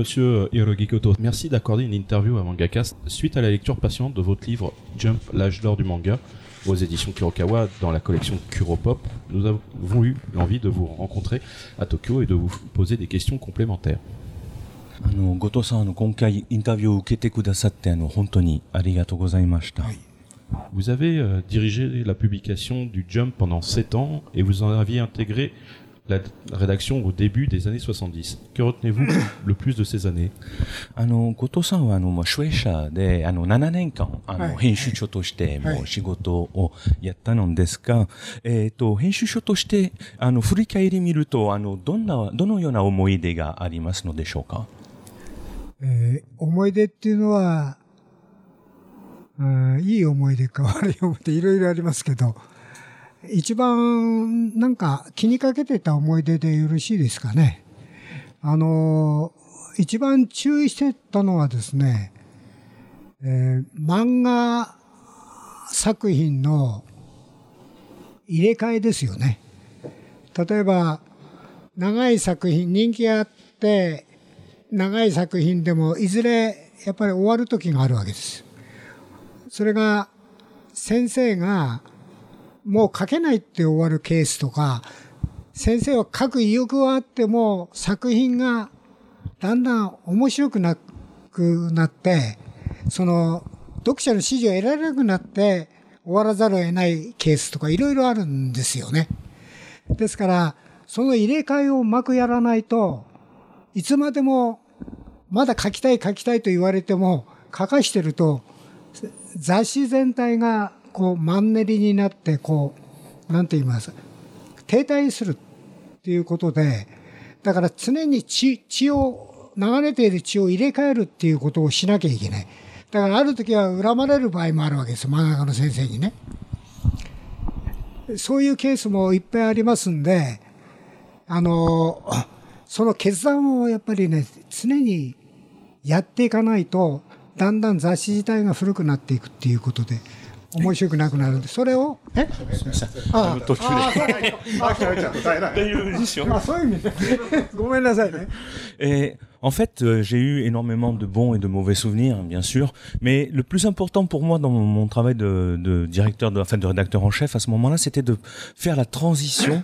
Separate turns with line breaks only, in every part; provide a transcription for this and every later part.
Bonjour Monsieur Hirogi Koto, merci d'accorder une interview à Mangacast suite à la lecture patiente de votre livre Jump, l'âge d'or du manga aux éditions Kurokawa dans la collection Kuropop. Nous avons eu l'envie de vous rencontrer à Tokyo et de vous poser des questions complémentaires.
あの後藤さんあの今回インタビューを受けてくださってあの本当にありがとうございました。
Vous avez euh, dirigé la publication du Jump pendant 7 ans et vous en aviez intégré la rédaction au début des années 70. Que retenez-vous le plus de ces années?
あの後藤さんはあのもうシュエシャーであの7年間あの、
はい
編集長として
はい
もう仕事をやったのですが、えっ、と編集長としてあの振り返り見るとあのどんなどのような思い出がありますのでしょうか。
えー思い出っていうのは、うん、いい思い出か悪い思い出いろいろありますけど、一番なんか気にかけてた思い出でよろしいですかね。あの、一番注意してたのはですね、えー漫画作品の入れ替えですよね。例えば、長い作品、人気あって、長い作品でもいずれやっぱり終わる時があるわけです。それが先生がもう書けないって終わるケースとか、先生は書く意欲はあっても作品がだんだん面白くなくなって、その読者の支持を得られなくなって終わらざるを得ないケースとかいろいろあるんですよね。ですから、その入れ替えをうまくやらないと、いつまでもまだ書きたい書きたいと言われても書かしてると雑誌全体がこうマンネリになってこうなんて言います停滞するっていうことでだから常に血血を流れている血を入れ替えるっていうことをしなきゃいけない。だからある時は恨まれる場合もあるわけです漫画家の先生にね。そういうケースもいっぱいありますんであのその決断をやっぱりね、常にやっていかないと、だんだん雑誌自体が古くなっていくっていうことで、面白くなくなるんで、それを、えあ
途中で
あそうあそういう意味で。ごめんなさいね。
Et en fait, euh, j'ai eu énormément de bons et de mauvais souvenirs, bien sûr. Mais le plus important pour moi dans mon, mon travail de, de directeur, de, enfin de rédacteur en chef à ce moment-là, c'était de faire la transition.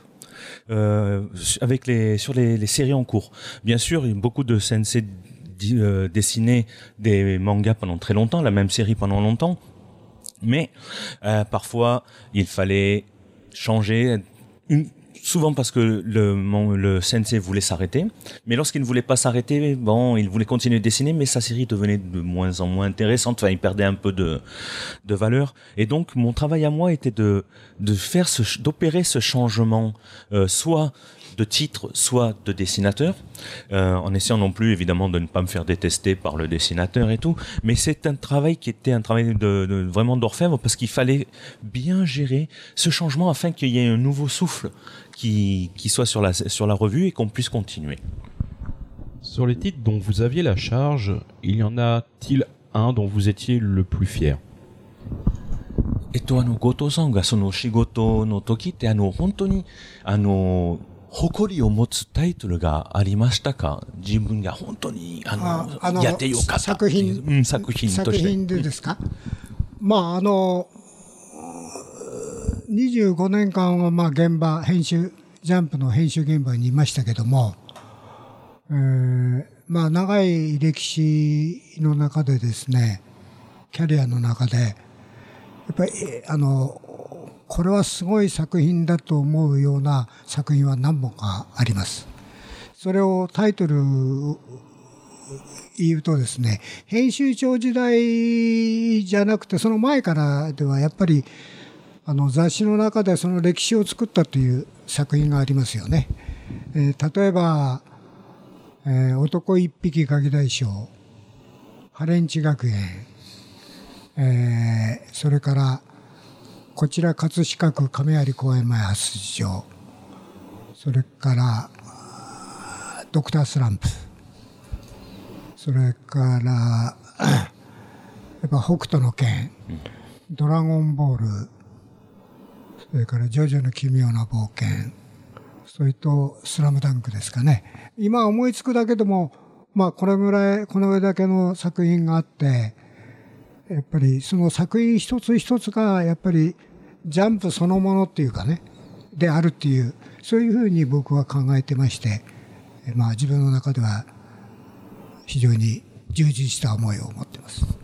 Euh, avec les sur les, les séries en cours. Bien sûr, il y a beaucoup de sensei di- euh, dessinaient des mangas pendant très longtemps, la même série pendant longtemps. Mais euh, parfois, il fallait changer. Souvent parce que le, mon- le sensei voulait s'arrêter. Mais lorsqu'il ne voulait pas s'arrêter, bon, il voulait continuer de dessiner, mais sa série devenait de moins en moins intéressante. Enfin, il perdait un peu de, de valeur. Et donc, mon travail à moi était de, de faire d'opérer ce changement, euh, soit de titre, soit de dessinateur, euh, en essayant non plus évidemment de ne pas me faire détester par le dessinateur et tout. Mais c'est un travail qui était un travail de, de- vraiment d'orfèvre parce qu'il fallait bien gérer ce changement afin qu'il y ait un nouveau souffle qui, qui soit sur la, sur la revue et qu'on puisse continuer.
Sur les titres dont vous aviez la charge, il y en a-t-il un dont vous étiez le plus fier
えっと、あの、後藤さんがその仕事の時って、あの、本当に、あの、 誇りを持つタイトルがありましたか？自分が本当に、あの、
ああの
やってよかった
作
いう。
品
うん、作品として。
作品でですか？まあ、あの、25年間は、まあ、現場、編集、ジャンプの編集現場にいましたけども、えーまあ、長い歴史の中でですね、キャリアの中で、やっぱり、えあの、これはすごい作品だと思うような作品は何本かあります。それをタイトル言うとですね、編集長時代じゃなくて、その前からではやっぱり、あの雑誌の中でその歴史を作ったという作品がありますよね。えー例えば、えー男一匹ガキ大将、ハレンチ学園、えーそれから、こちら葛飾区亀有公園前発出場、それから、ドクタースランプ、それから、やっぱ北斗の拳、ドラゴンボール、それからジョジョの奇妙な冒険、それとスラムダンクですかね。今思いつくだけでも、まあ、これぐらい、この上だけの作品があって、やっぱりその作品一つ一つが、やっぱりジャンプそのものっていうかね、であるっていう、そういうふうに僕は考えてまして、まあ自分の中では非常に充実した思いを持ってます。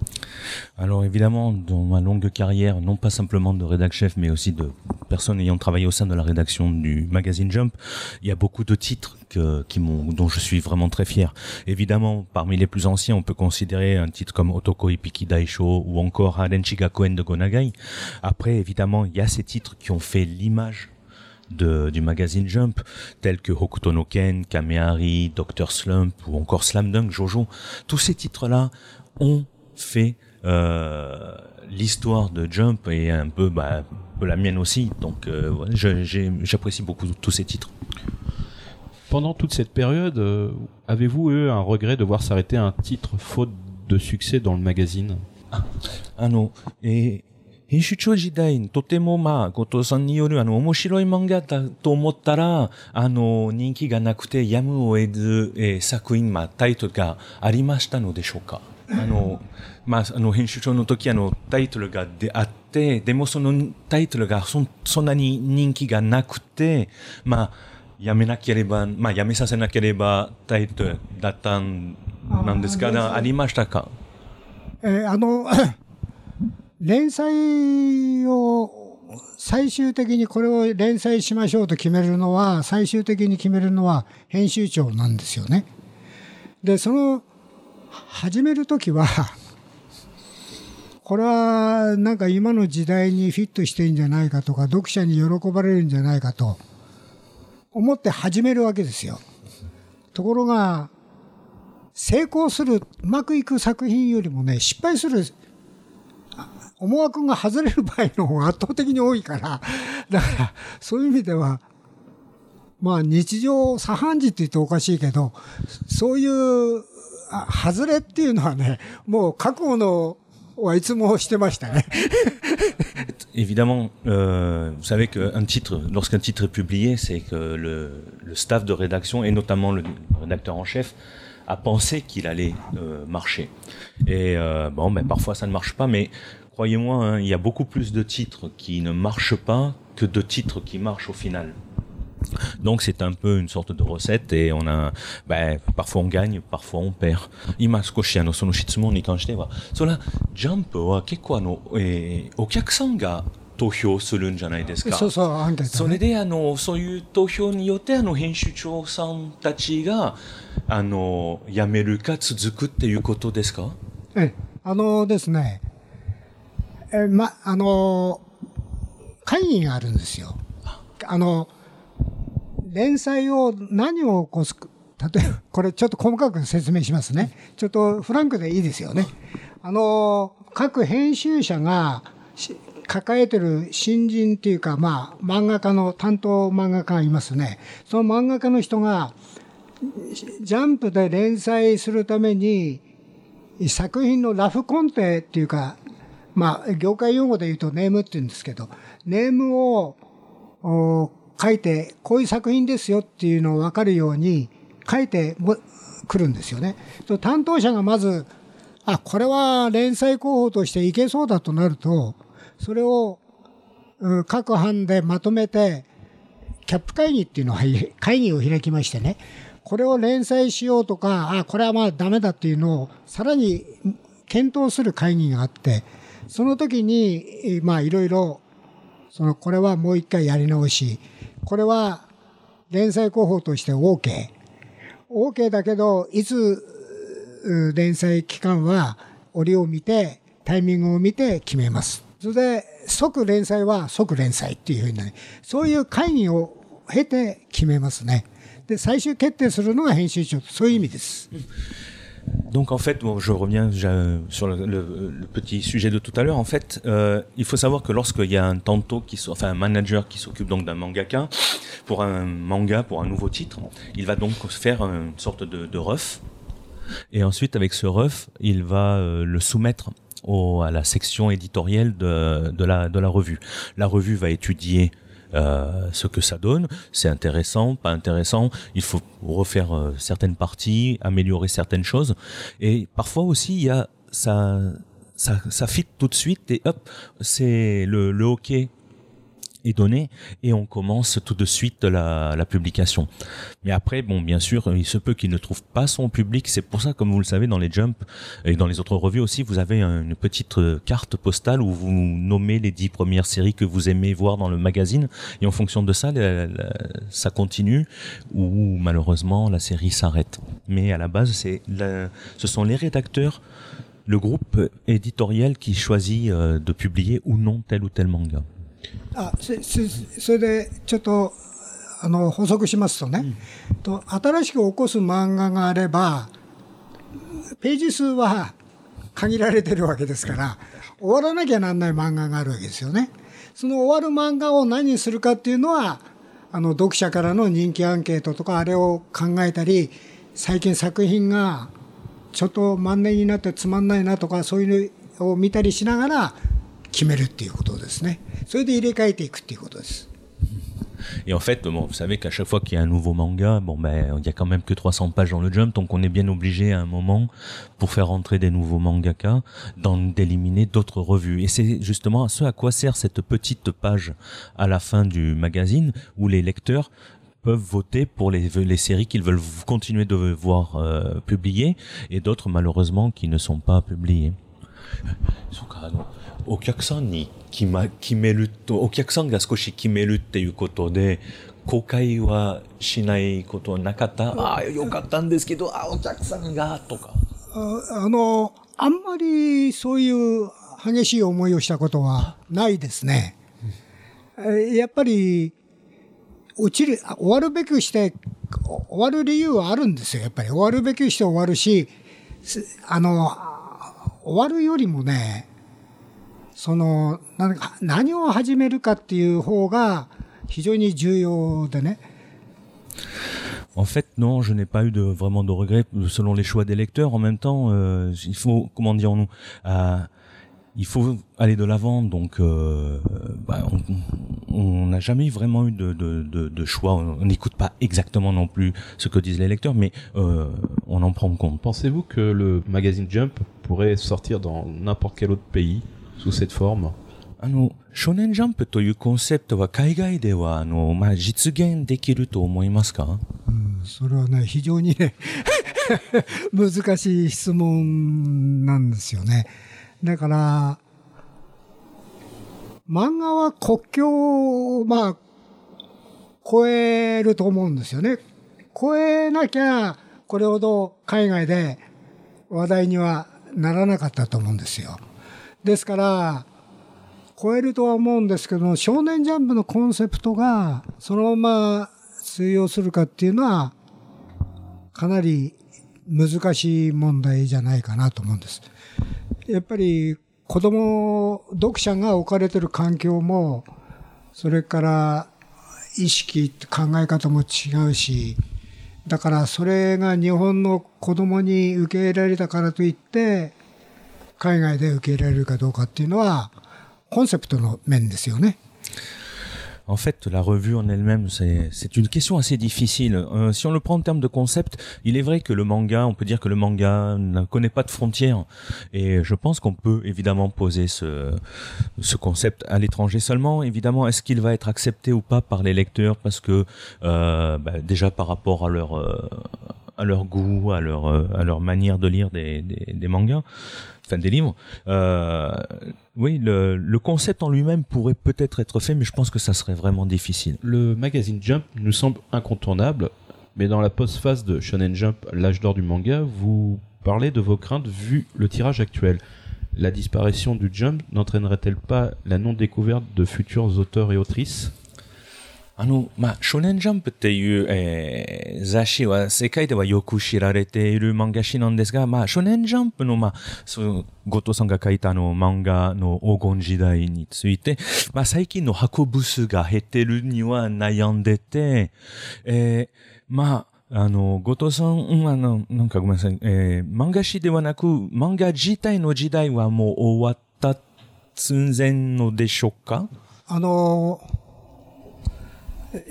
Alors évidemment, dans ma longue carrière, non pas simplement de rédac chef, mais aussi de personnes ayant travaillé au sein de la rédaction du magazine Jump, il y a beaucoup de titres dont je suis vraiment très fier. Évidemment, parmi les plus anciens, on peut considérer un titre comme Otoko Ipiki Daisho ou encore Harenchiga Koen de Gonagai. Après, évidemment, il y a ces titres qui ont fait l'image du magazine Jump, tels que Hokuto no Ken, Kamehari, Dr. Slump ou encore Slam Dunk, Jojo. Tous ces titres-là ont fait l'histoire de Jump et un peu, bah, un peu la mienne aussi. Donc euh, j'apprécie beaucoup tous ces titres.
Pendant toute cette période, euh, avez-vous eu un regret de voir s'arrêter un titre faute de succès dans le magazine
ah, ah non. Et 編集長時代にとてもまあ、後藤さんによるあの、面白い漫画だと思ったら、あの、人気がなくてやむを得ず、えー、作品、まあ、タイトルがありましたのでしょうかあの、 まあ、あの、編集長の時、あの、タイトルがであって、でもそのタイトルがそそんなに人気がなくて、まあ、やめなければ、まあ、やめさせなければタイトルだったんなんですか？ありましたか？
えー、あの、連載を最終的にこれを連載しましょうと決めるのは、最終的に決めるのは編集長なんですよね。で、その、始めるときは、これはなんか今の時代にフィットしてんじゃないかとか、読者に喜ばれるんじゃないかと思って始めるわけですよ。ところが、成功する、うまくいく作品よりもね、失敗する思惑が外れる場合の方が圧倒的に多いから、だから、そういう意味では、まあ日常茶飯事って言っておかしいけど、そういう外れっていうのはね、もう覚悟の
Évidemment, vous savez qu'un titre, lorsqu'un titre est publié, c'est que le, le, staff de rédaction et notamment le rédacteur en chef a pensé qu'il allait marcher. Et bon, ben parfois ça ne marche pas, mais croyez-moi, il y a beaucoup plus de titres qui ne marchent pas que de titres qui marchent au final. Donc c'est un peu une sorte de recette et on a, ben, parfois on gagne, parfois on perd. 今少しあのその質問に関しては、それはジャンプは結構あの、えー、お客さんが投票するんじゃないですか。
そうそう、ね、
それであのそういう投票によってあの編集長さんたちがあの辞めるか続くっていうことですか。
え、あのですね。えま、あの、会議があるんですよ。あの、連載を何を起こす、例えば、これちょっと細かく説明しますね。ちょっとフランクでいいですよね。あの、各編集者が抱えてる新人っていうか、まあ、漫画家の、担当漫画家がいますね。その漫画家の人が、ジャンプで連載するために、作品のラフコンテっていうか、まあ、業界用語で言うとネームって言うんですけど、ネームを書いて、こういう作品ですよっていうのを分かるように書いてくるんですよね。担当者がまず、あ、これは連載候補としていけそうだとなると、それを各班でまとめて、キャップ会議っていうのは会議を開きましてね、これを連載しようとか、あ、これはまあダメだっていうのをさらに検討する会議があって、その時に、まあいろいろ、その、これはもう一回やり直し、これは連載候補として OK。OK だけど、いつ連載期間は折を見て、タイミングを見て決めます。それで、即連載は即連載っていうふうにね、そういう会議を経て決めますね。で、最終決定するのが編集長と、そういう意味です。
Donc en fait, je reviens sur le, petit sujet de tout à l'heure. En fait, euh, il faut savoir que lorsqu'il y a un tanto, qui, enfin un manager qui s'occupe donc d'un mangaka pour un manga, pour un nouveau titre, il va donc faire une sorte de, de ref. Et ensuite, avec ce ref, il va euh, le soumettre à la section éditoriale de la revue. La revue va étudier euh, ce que ça donne. C'est intéressant, pas intéressant. Il faut refaire euh, certaines parties, améliorer certaines choses. Et parfois aussi, il y a ça, ça, ça fit tout de suite et hop, c'est le, le hockey est donné et on commence tout de suite la, la publication. Mais après, bon, bien sûr, il se peut qu'il ne trouve pas son public. C'est pour ça, comme vous le savez, dans les Jump et dans les autres revues aussi, vous avez une petite euh, carte postale où vous nommez les dix premières séries que vous aimez voir dans le magazine et en fonction de ça, ça continue ou malheureusement la série s'arrête. Mais à la base, c'est ce sont les rédacteurs le groupe éditorial qui choisit euh, de publier ou non tel ou tel manga.
あそれでちょっとあの補足しますとね、うん、と新しく起こす漫画があればページ数は限られてるわけですから終わらなきゃなんない漫画があるわけですよね。その終わる漫画を何にするかっていうのはあの読者からの人気アンケートとかあれを考えたり最近作品がちょっと万年になってつまんないなとかそういうのを見たりしながら決めるっていうことですね。それで入れ替えていくっていうことです。
Et en fait, bon, vous savez qu'à chaque fois qu'il y a un nouveau manga, bon ben, il y a quand même que 300 pages dans le Jump, donc on est bien obligé à un moment, pour faire rentrer des nouveaux mangaka, d'éliminer d'autres revues. Et c'est justement ce à quoi sert cette petite page à la fin du magazine, où les lecteurs peuvent voter pour les, les séries qu'ils veulent continuer de voir euh, publier, et d'autres malheureusement qui ne sont pas publiées. お客さんに決,、ま、決めると、お客さんが少し決めるっていうことで、公開はしないことはなかったああ、よかったんですけど、あお客さんが、とか。
あの、あんまりそういう激しい思いをしたことはないですね。やっぱり、落ちる、終わるべくして、終わる理由はあるんですよ。やっぱり終わるべくして終わるし、あの、終わるよりもね、その何を始めるかっていう方が非常に重要でね。
En fait, non, je n'ai pas eu de vraiment de regrets selon les choix des lecteurs. En même temps, euh, il faut, comment dirons-nous, euh, il faut aller de l'avant. Donc, euh, bah, on n'a jamais vraiment eu de, de, de, de choix. On n'écoute pas exactement non plus ce que disent les lecteurs, mais euh, on en prend compte.
Pensez-vous que le magazine Jump pourrait sortir dans n'importe quel autre pays sous cette forme
あの、少年ジャンプというコンセプトは海外では、あの、まあ、実現できると思いますか
うん、それはね、非常にね難しい質問なんですよね。 だから、漫画は国境を、まあ、超えると思うんですよね。超えなきゃ、これほど海外で話題にはならなかったと思うんですよ。ですから、超えるとは思うんですけど少年ジャンプのコンセプトがそのまま通用するかっていうのは、かなり難しい問題じゃないかなと思うんです。やっぱり子供、読者が置かれてる環境も、それから意識、考え方も違うし、だからそれが日本の子供に受け入れられたからといって、海外で受け入れられるかどうかっていうのは、コンセプトの面ですよね。
En fait, la revue en elle-même, c'est une question assez difficile. Euh, si on le prend en termes de concept, il est vrai que le manga, on peut dire que le manga ne connaît pas de frontières. Et je pense qu'on peut évidemment poser ce, ce concept à l'étranger seulement. Évidemment, est-ce qu'il va être accepté ou pas par les lecteurs Parce que euh, bah, déjà par rapport à leur... Euh, à leur goût, à leur, euh, à leur manière de lire des, des, des mangas, enfin des livres. Euh, oui, le, concept en lui-même pourrait peut-être être fait, mais je pense que ça serait vraiment difficile.
Le magazine Jump nous semble incontournable, mais dans la post-phase de Shonen Jump, l'âge d'or du manga, vous parlez de vos craintes vu le tirage actuel. La disparition du Jump n'entraînerait-elle pas la non-découverte de futurs auteurs et autrices?
あの、まあ、少年ジャンプっていう、えー、雑誌は世界ではよく知られている漫画誌なんですが、まあ、少年ジャンプの、まあ、その、後藤さんが書いたあの漫画の黄金時代について、まあ、最近の箱部数が減ってるには悩んでて、えー、まあ、あの、後藤さん、うん、あの、なんかごめんなさい、えー、漫画誌ではなく、漫画自体の時代はもう終わった寸前のでしょうか？
あのー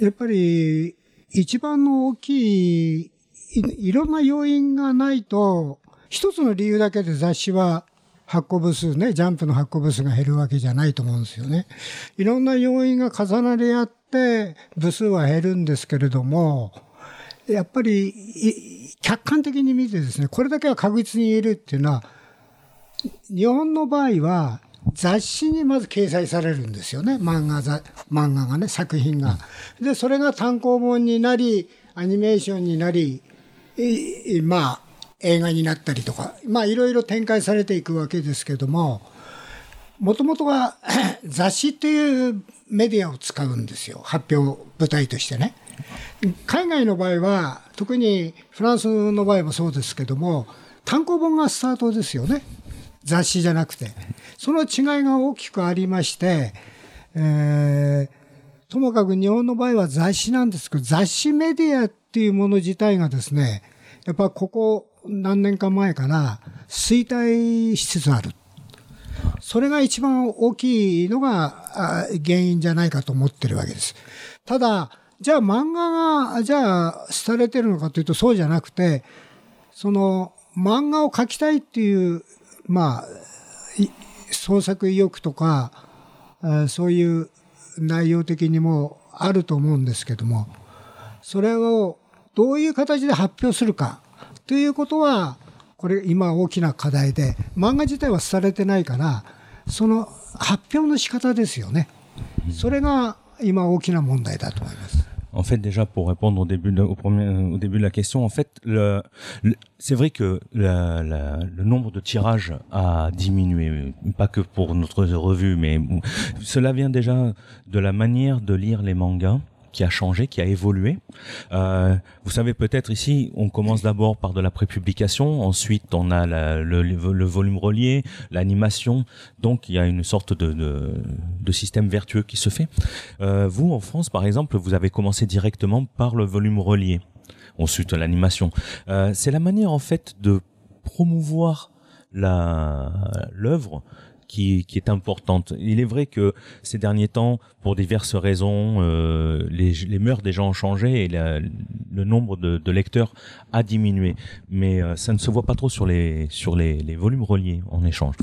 やっぱり一番の大きいい、ろんな要因がないと、一つの理由だけで雑誌は発行部数ね、ジャンプの発行部数が減るわけじゃないと思うんですよね。いろんな要因が重なり合って部数は減るんですけれども、やっぱり客観的に見てですね、これだけは確実に言えるっていうのは、日本の場合は雑誌にまず掲載されるんですよね。漫画漫画がね、作品が。で、それが単行本になり、アニメーションになり、まあ、映画になったりとか、まあ、いろいろ展開されていくわけですけども、もともとは 雑誌っていうメディアを使うんですよ。発表舞台としてね。海外の場合は、特にフランスの場合もそうですけども、単行本がスタートですよね。雑誌じゃなくて。その違いが大きくありまして、えー、ともかく日本の場合は雑誌なんですけど、雑誌メディアっていうもの自体がですね、やっぱここ何年か前から衰退しつつある。それが一番大きいのが原因じゃないかと思ってるわけです。ただ、じゃあ漫画が、じゃあ廃れてるのかというとそうじゃなくて、その漫画を描きたいっていう、まあ、創作意欲とか、そういう内容的にもあると思うんですけども、それをどういう形で発表するか。ということは、これ今大きな課題で、漫画自体はされてないから、その発表の仕方ですよね。それが今大きな問題だと思います。
En fait, déjà pour répondre au début de, au, au début de la question, en fait, le, c'est vrai que le nombre de tirages a diminué, pas que pour notre revue, mais cela vient déjà de la manière de lire les mangas qui a changé, qui a évolué. Euh, vous savez peut-être ici, on commence d'abord par de la prépublication, ensuite on a le, volume relié, l'animation, donc il y a une sorte de, système vertueux qui se fait. Euh, vous, en France, par exemple, vous avez commencé directement par le volume relié, ensuite l'animation. Euh, c'est la manière en fait de promouvoir l'œuvre qui, qui est importante. Il est vrai que ces derniers temps, pour diverses raisons, euh, les, les mœurs des gens ont changé et la, le nombre de, de, lecteurs a diminué. Mais euh, ça ne se voit pas trop sur les, sur les, les volumes reliés en échange.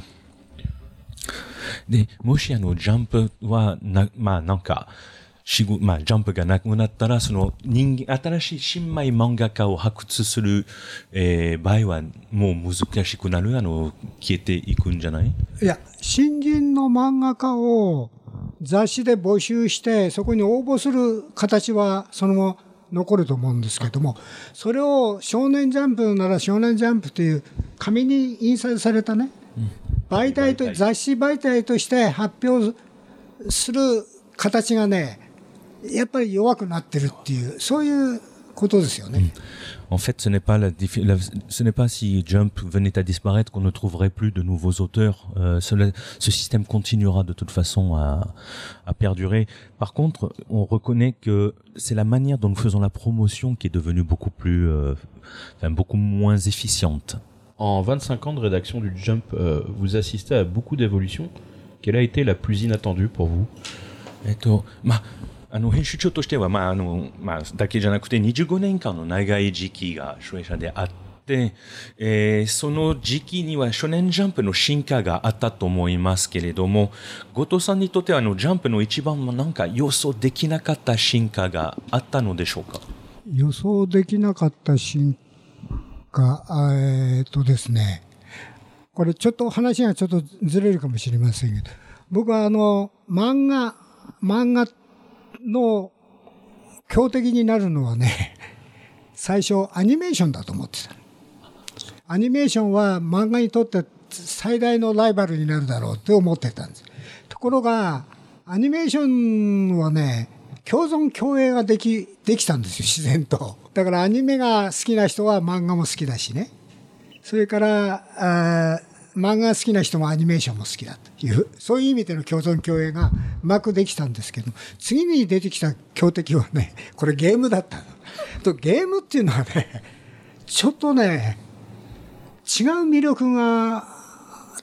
で、もしあの、ジャンプは、な、まあなんか、 しぐ、まあ、ジャンプがなくなったら、その人間、新しい新米漫画家を発掘する、えー、場合は、もう難しくなる、あの、消えていくんじゃない？
いや、新人の漫画家を雑誌で募集して、そこに応募する形は、そのまま残ると思うんですけども、それを少年ジャンプなら少年ジャンプという紙に印刷されたね、媒体と、雑誌媒体として発表する形がね、やっぱり弱くなってるっていう、そういうことですよね。
En fait, ce n'est pas la, la, ce n'est pas si Jump venait à disparaître qu'on ne trouverait plus de nouveaux auteurs. Euh, ce, ce, système continuera de toute façon à, à, perdurer. Par contre, on reconnaît que c'est la manière dont nous faisons la promotion qui est devenue beaucoup plus, euh, enfin, beaucoup moins efficiente.
En 25 ans de rédaction du Jump, euh, vous assistez à beaucoup d'évolutions. Quelle a été la plus inattendue pour vous
えっと、まあ、 あの編集長としては、まああのまあ、だけじゃなくて25年間の長い時期が初演者であって、えー、その時期には少年ジャンプの進化があったと思いますけれども後藤さんにとってはあのジャンプの一番なんか予想できなかった進化があったのでしょうか？
予想できなかった進化、えー、っとですね。これちょっと話がちょっとずれるかもしれませんけど僕はあの漫画漫画の強敵になるのはね、最初アニメーションだと思ってた。アニメーションは漫画にとって最大のライバルになるだろうって思ってたんです。ところが、アニメーションはね、共存共栄ができ、できたんですよ、自然と。だからアニメが好きな人は漫画も好きだしね。それから、漫画好きな人もアニメーションも好きだという、そういう意味での共存共栄がうまくできたんですけど、次に出てきた強敵はね、これゲームだったとゲームっていうのはね、ちょっとね、違う魅力が、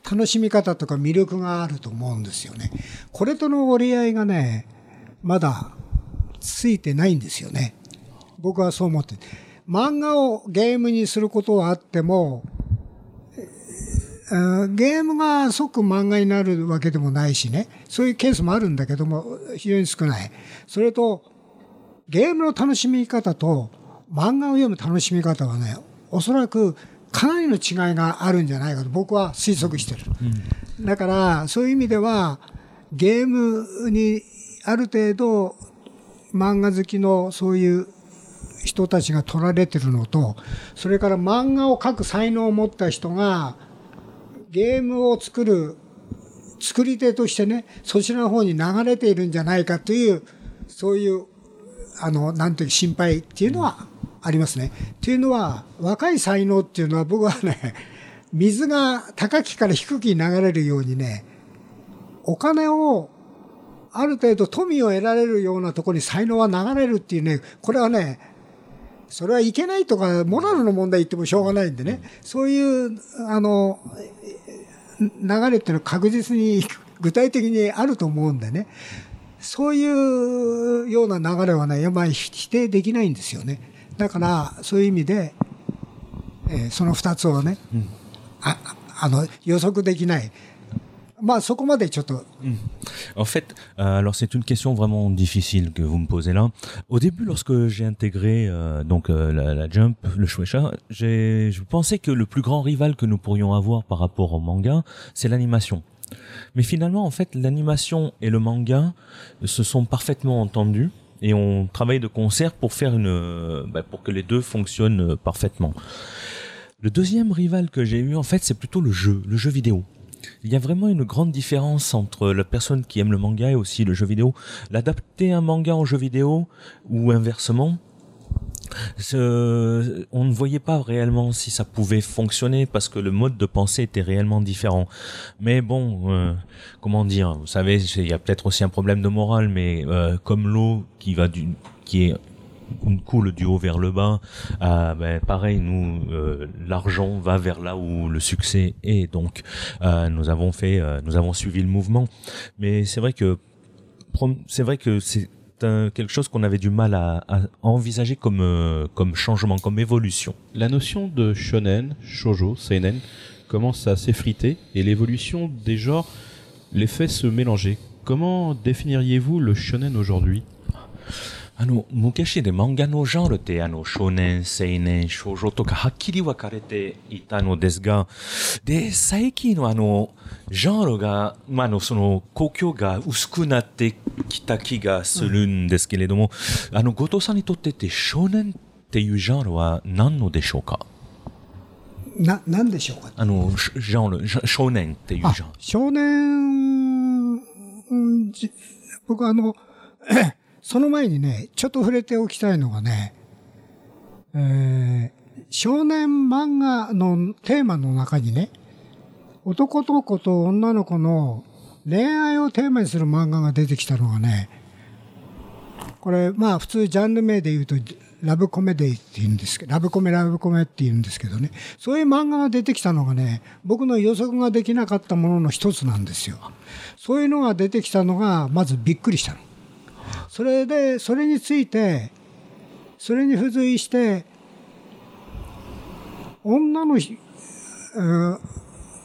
楽しみ方とか魅力があると思うんですよね。これとの折り合いがね、まだついてないんですよね。僕はそう思って。漫画をゲームにすることはあっても、ゲームが即漫画になるわけでもないしね、そういうケースもあるんだけども、非常に少ない。それと、ゲームの楽しみ方と漫画を読む楽しみ方はね、おそらくかなりの違いがあるんじゃないかと僕は推測してる。うん、だから、そういう意味では、ゲームにある程度漫画好きのそういう人たちが取られてるのと、それから漫画を描く才能を持った人が、ゲームを作る作り手としてね、そちらの方に流れているんじゃないかという、そういう、あの、なんていう心配っていうのはありますね。というのは、若い才能っていうのは僕はね、水が高きから低きに流れるようにね、お金をある程度富を得られるようなところに才能は流れるっていうね、これはね、それはいけないとか、モラルの問題言ってもしょうがないんでね、そういう、あの、流れっていうのは確実に具体的にあると思うんでね、そういうような流れはね、やっぱり否定できないんですよね。だから、そういう意味で、えー、その二つをね、うん、ああの予測できない。En
fait, euh, alors c'est une question vraiment difficile que vous me posez là. Au début, lorsque j'ai intégré euh, donc euh, la, Jump, le Shueisha, j'ai je pensais que le plus grand rival que nous pourrions avoir par rapport au manga, c'est l'animation. Mais finalement, en fait, l'animation et le manga se sont parfaitement entendus et on travaille de concert pour faire une, bah, pour que les deux fonctionnent parfaitement. Le deuxième rival que j'ai eu, en fait, c'est plutôt le jeu, le jeu vidéo. Il y a vraiment une grande différence entre la personne qui aime le manga et aussi le jeu vidéo. L'adapter un manga en jeu vidéo ou inversement, on ne voyait pas réellement si ça pouvait fonctionner parce que le mode de pensée était réellement différent. Mais bon, euh, comment dire, vous savez, il y a peut-être aussi un problème de morale, mais euh, comme l'eau qui va du, qui est coule du haut vers le bas. Euh, ben, pareil, nous, euh, l'argent va vers là où le succès est. Donc, euh, nous avons fait, nous avons suivi le mouvement. Mais c'est vrai que c'est vrai que c'est quelque chose qu'on avait du mal à, envisager comme comme changement, comme évolution.
La notion de shonen, shojo, seinen commence à s'effriter et l'évolution des genres les fait se mélanger. Comment définiriez-vous le shonen aujourd'hui?
あの、昔で漫画のジャンルって、あの、少年、青年、少女とかはっきり分かれていたのですが、で、最近のあの、ジャンルが、まあ、の、その、故郷が薄くなってきた気がするんですけれども、うん、あの、後藤さんにとってって少年っていうジャンルは何のでしょうか？
な、なんでしょうか？
あの、ジャンル、少年っていうジャンル。
少年、僕あの、その前にね、ちょっと触れておきたいのがね、えー、少年漫画のテーマの中にね、男の子と女の子の恋愛をテーマにする漫画が出てきたのがね、これ、まあ普通ジャンル名で言うと、ラブコメディって言うんですけど、ラブコメラブコメって言うんですけどね、そういう漫画が出てきたのがね、僕の予測ができなかったものの一つなんですよ。そういうのが出てきたのが、まずびっくりしたの。それで、それについて、それに付随して、女の、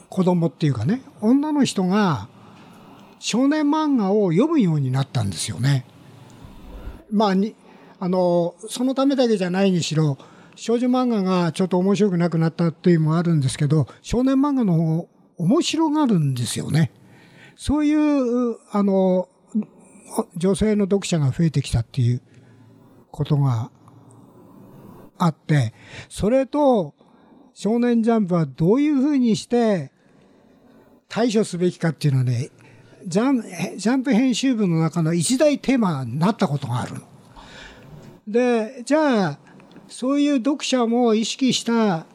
子供っていうかね、女の人が少年漫画を読むようになったんですよね。まあ、に、あの、そのためだけじゃないにしろ、少女漫画がちょっと面白くなくなったっていうのもあるんですけど、少年漫画の方面白がるんですよね。そういう、あの、女性の読者が増えてきたっていうことがあって、それと少年ジャンプはどういうふうにして対処すべきかっていうのはね、ジャンジャンプ編集部の中の一大テーマになったことがあるの。で、じゃあ、そういう読者も意識した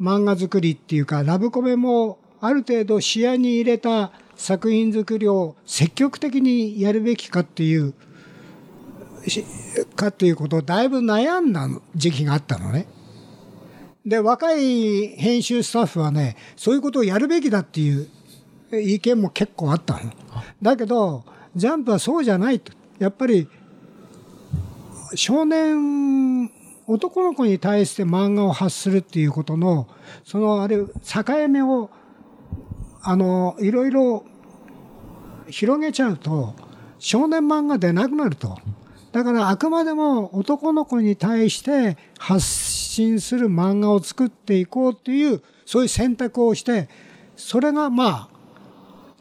漫画作りっていうか、ラブコメもある程度視野に入れた作品作りを積極的にやるべきかっていう、かっていうことをだいぶ悩んだ時期があったのね。で、若い編集スタッフはね、そういうことをやるべきだっていう意見も結構あったの。だけど、ジャンプはそうじゃないと。やっぱり、少年、男の子に対して漫画を発するっていうことの、そのあれ、境目を、あの、いろいろ広げちゃうと、少年漫画でなくなると。だからあくまでも男の子に対して発信する漫画を作っていこうっていう、そういう選択をして、それがまあ、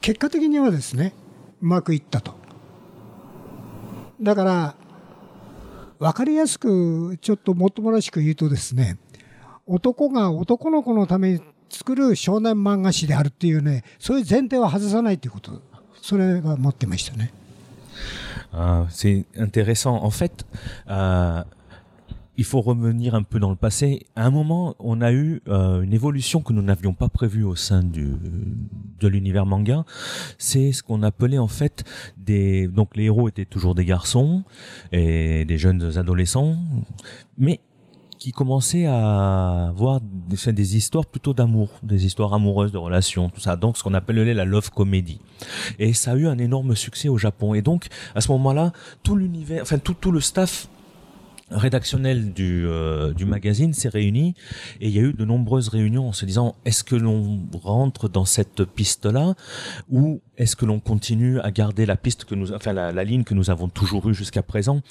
結果的にはですね、うまくいったと。だから、わかりやすく、ちょっともっともらしく言うとですね、男が男の子のために 作る少年漫画誌であるっていうね、そういう前提は外さないということ。それが持ってましたね。
Ah, c'est intéressant. En fait, euh, il faut revenir un peu dans le passé. À un moment, on a eu euh, une évolution que nous n'avions pas prévue au sein du, de l'univers manga. C'est ce qu'on appelait en fait des... Donc les héros étaient toujours des garçons et des jeunes adolescents, mais qui commençaient à avoir des, des histoires plutôt d'amour, des histoires amoureuses, de relations, tout ça. Donc ce qu'on appelait la love comedy. Et ça a eu un énorme succès au Japon. Et donc à ce moment-là, tout l'univers, enfin tout, tout le staff rédactionnel du, euh, du magazine s'est réuni et il y a eu de nombreuses réunions en se disant est-ce que l'on rentre dans cette piste-là ou est-ce que l'on continue à garder la piste que nous, enfin la ligne que nous avons toujours eue jusqu'à présent?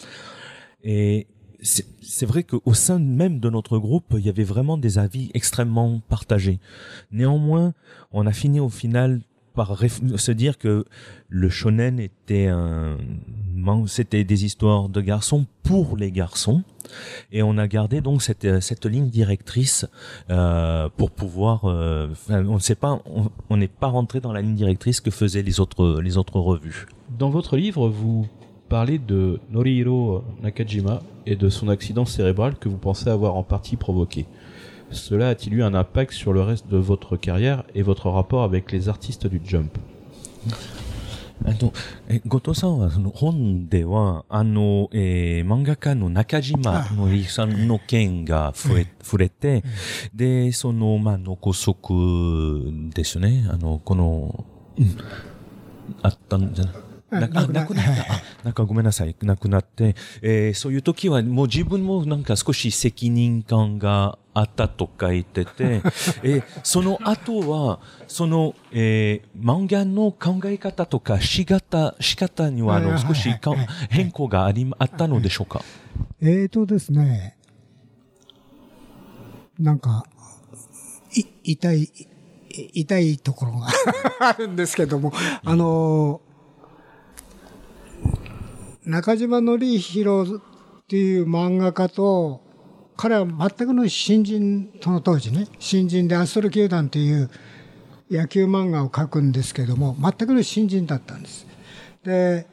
Et c'est vrai qu'au sein même de notre groupe, il y avait vraiment des avis extrêmement partagés. Néanmoins, on a fini au final par se dire que le shonen était un c'était des histoires de garçons pour les garçons et on a gardé donc cette cette ligne directrice euh, pour pouvoir euh, on ne sait pas on n'est pas rentré dans la ligne directrice que faisaient les autres les autres revues.
Dans votre livre, vous parlez de Norihiro Nakajima et de son accident cérébral que vous pensez avoir en partie provoqué. Cela a-t-il eu un impact sur le reste de votre carrière et votre rapport avec les artistes du Jump
あの、え、後藤さんは、その本では、あの、えー、漫画家の中島のりさんの件が触れ、触れて、で、その、まあ、残足ですね。あの、この、うん、あったんじゃない なくなった。あ、なんかごめんなさい。亡くなって、えー、そういう時はもう自分もなんか少し責任感があったと書いてて、えー、その後は、その、えー、漫画の考え方とか仕方、仕方にはあの少し変更があり、あったのでしょうか？
えーとですね、なんか、い、痛い、痛いところが あるんですけども、あのー中島紀弘っていう漫画家と、彼は全くの新人、その当時ね、新人でアストロ球団っていう野球漫画を描くんですけども、全くの新人だったんです。で、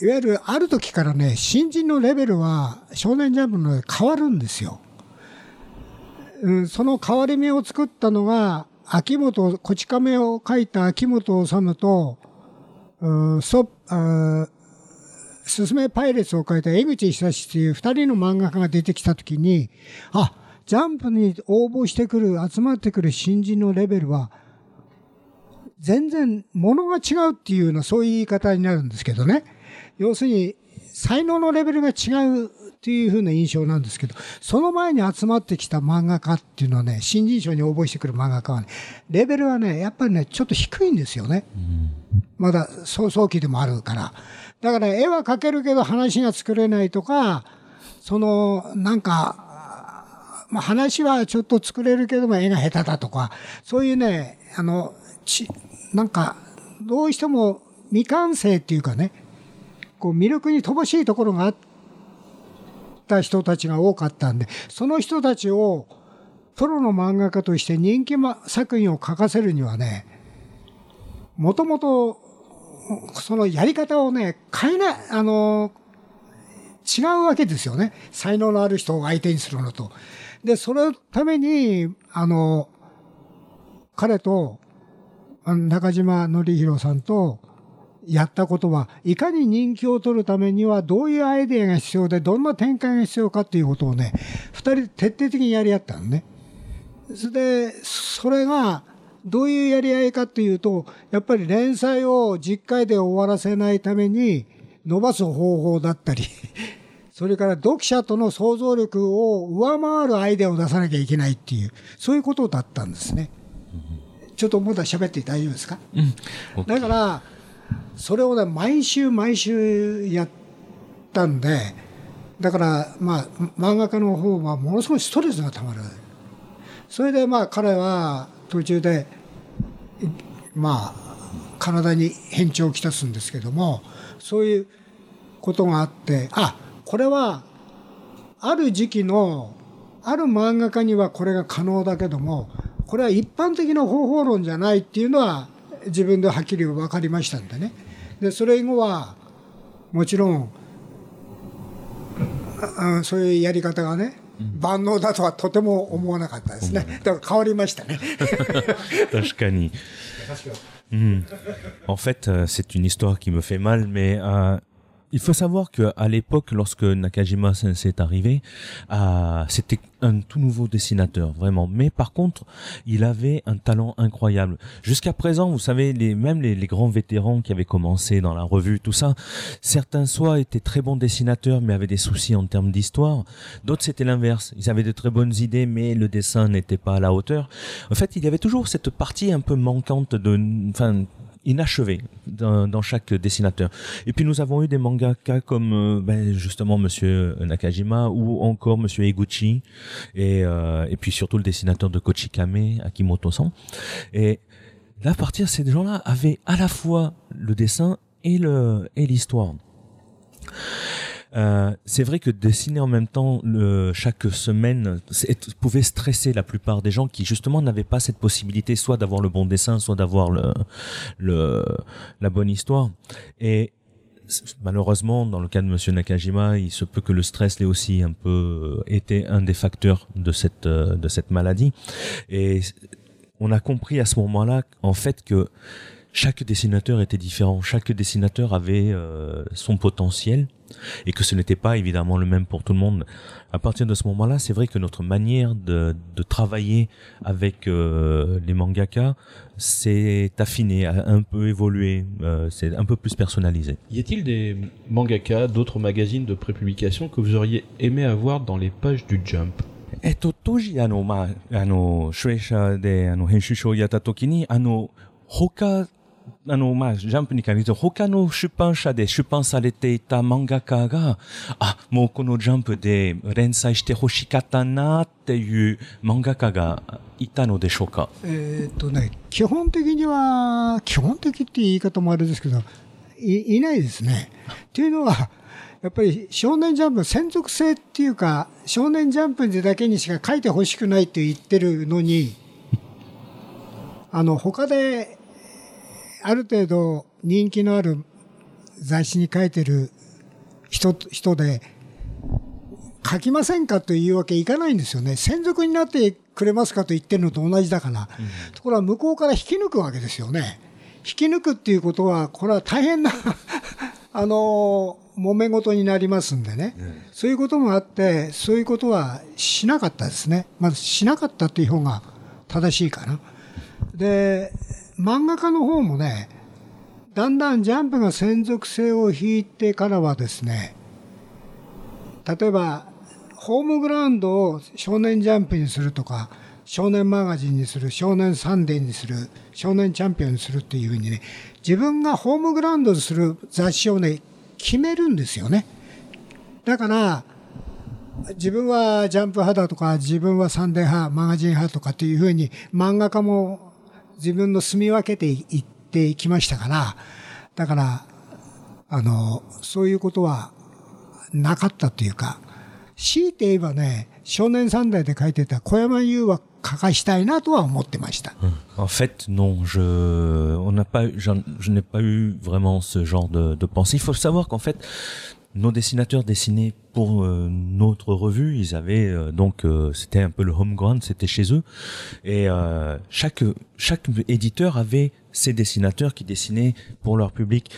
いわゆるある時からね、新人のレベルは少年ジャンプの変わるんですよ。うん、その変わり目を作ったのが、秋元、こち亀を描いた秋元治と、うん、そ、すすめパイレーツを書いた江口久志っていう二人の漫画家が出てきたときに、あ、ジャンプに応募してくる、集まってくる新人のレベルは、全然物が違うっていうようなそういう言い方になるんですけどね。要するに、才能のレベルが違うっていう風な印象なんですけど、その前に集まってきた漫画家っていうのはね、新人賞に応募してくる漫画家はね、レベルはね、やっぱりね、ちょっと低いんですよね。まだ早々期でもあるから。だから絵は描けるけど話が作れないとか、その、なんか、まあ、話はちょっと作れるけども絵が下手だとか、そういうね、あの、ち、なんか、どうしても未完成っていうかね、こう魅力に乏しいところがあった人たちが多かったんで、その人たちをプロの漫画家として人気作品を書かせるにはね、もともとそのやり方をね、変えない、あの、違うわけですよね。才能のある人を相手にするのと。で、そのために、あの、彼と、中島則弘さんとやったことは、いかに人気を取るためにはどういうアイデアが必要で、どんな展開が必要かっていうことをね、二人徹底的にやり合ったのね。それで、それが、どういうやり合いかっていうと、やっぱり連載を10回で終わらせないために伸ばす方法だったり、それから読者との想像力を上回るアイデアを出さなきゃいけないっていう、そういうことだったんですね。ちょっとまだ喋って大丈夫ですか、うん、だから、それをね、毎週毎週やったんで、だから、まあ、漫画家の方はものすごいストレスがたまる。それで、まあ、彼は途中で、まあ、体に変調をきたすんですけども、そういうことがあって、あ、これは、ある時期の、ある漫画家にはこれが可能だけども、これは一般的な方法論じゃないっていうのは自分ではっきり分かりましたんでね。で、それ以後は、もちろん、そういうやり方がね、万能だとはとても思わなかったですね。だから変わりましたね。
確かに。Hmm. En fait, c'est une histoire qui me fait mal, mais euh, Il faut savoir que à l'époque, lorsque Nakajima Sensei est arrivé, euh, c'était un tout nouveau dessinateur, vraiment. Mais par contre, il avait un talent incroyable. Jusqu'à présent, vous savez, les, même les, grands vétérans qui avaient commencé dans la revue, tout ça, certains soit étaient très bons dessinateurs, mais avaient des soucis en termes d'histoire. D'autres, c'était l'inverse. Ils avaient de très bonnes idées, mais le dessin n'était pas à la hauteur. En fait, il y avait toujours cette partie un peu manquante de, enfin, inachevé dans, chaque dessinateur. Et puis nous avons eu des mangaka comme euh, ben, justement Monsieur Nakajima ou encore Monsieur Eguchi et, euh, et puis surtout le dessinateur de Kochikame, Akimoto-san. Et là, à partir ces gens-là avaient à la fois le dessin et le et l'histoire. Euh, c'est vrai que dessiner en même temps le, chaque semaine pouvait stresser la plupart des gens qui justement n'avaient pas cette possibilité soit d'avoir le bon dessin, soit d'avoir le, le, la bonne histoire. Et malheureusement, dans le cas de Monsieur Nakajima, il se peut que le stress l'ait aussi un peu euh, été un des facteurs de cette euh, de cette maladie. Et on a compris à ce moment-là, en fait, que chaque dessinateur était différent, chaque dessinateur avait euh, son potentiel et que ce n'était pas évidemment le même pour tout le monde. À partir de ce moment-là, c'est vrai que notre manière de, de travailler avec euh, les mangaka s'est affinée, a un peu évolué, euh, c'est un peu plus personnalisé.
Y a-t-il des mangaka, d'autres magazines de prépublication que vous auriez aimé avoir dans les pages du Jump
えっと、当時、あの、まあ、あの、主演者で、あの、編集長をやった時に、あの、他 あの、まあ、ジャンプに限ると、他の出版社で出版されていた漫画家が、あ、もうこのジャンプで連載してほしかったなっていう漫画家がいたのでしょうか？
えっとね、基本的には、基本的って言い方もあれですけど、いいないですね。というのは、やっぱり少年ジャンプ専属性っていうか、少年ジャンプだけにしか書いてほしくないって言ってるのに、あの、他である程度人気のある雑誌に書いてる人、人で、書きませんかというわけいかないんですよね。専属になってくれますかと言ってるのと同じだから。うん、ところが向こうから引き抜くわけですよね。引き抜くっていうことは、これは大変な あの、揉め事になりますんでね、うん、そういうこともあって、そういうことはしなかったですね。まずしなかったっていう方が正しいかな。で、漫画家の方もね、だんだんジャンプが専属性を引いてからはですね、例えば、ホームグラウンドを少年ジャンプにするとか、少年マガジンにする、少年サンデーにする、少年チャンピオンにするっていうふうにね、自分がホームグラウンドにする雑誌をね、決めるんですよね。だから、自分はジャンプ派だとか、自分はサンデー派、マガジン派とかっていうふうに、漫画家も自分の住み分けていってきましたから、だから、あの、そういうことはなかったというか、強いて言えばね、少年三代で書いてた小山優は書かしたいなとは思ってました。
En fait, non, je, on n'a pas, je, je n'ai pas eu vraiment ce genre de, de pensée. Il faut savoir qu'en fait, nos dessinateurs dessinaient pour euh, notre revue. Ils avaient euh, donc euh, c'était un peu le home ground, c'était chez eux. Et chaque chaque éditeur avait ses dessinateurs qui dessinaient pour leur public.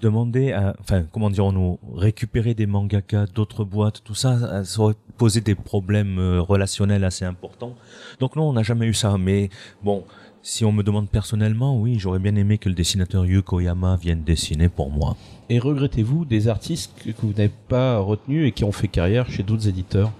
demander, à, enfin comment dirons-nous, récupérer des mangaka d'autres boîtes, tout ça, ça aurait posé des problèmes relationnels assez importants. Donc non, on n'a jamais eu ça. Mais bon, Si on me demande personnellement, oui, j'aurais bien aimé que le dessinateur Yuko Yama vienne dessiner pour moi.
Et regrettez-vous des artistes que, que vous n'avez pas retenus et qui ont fait carrière chez d'autres éditeurs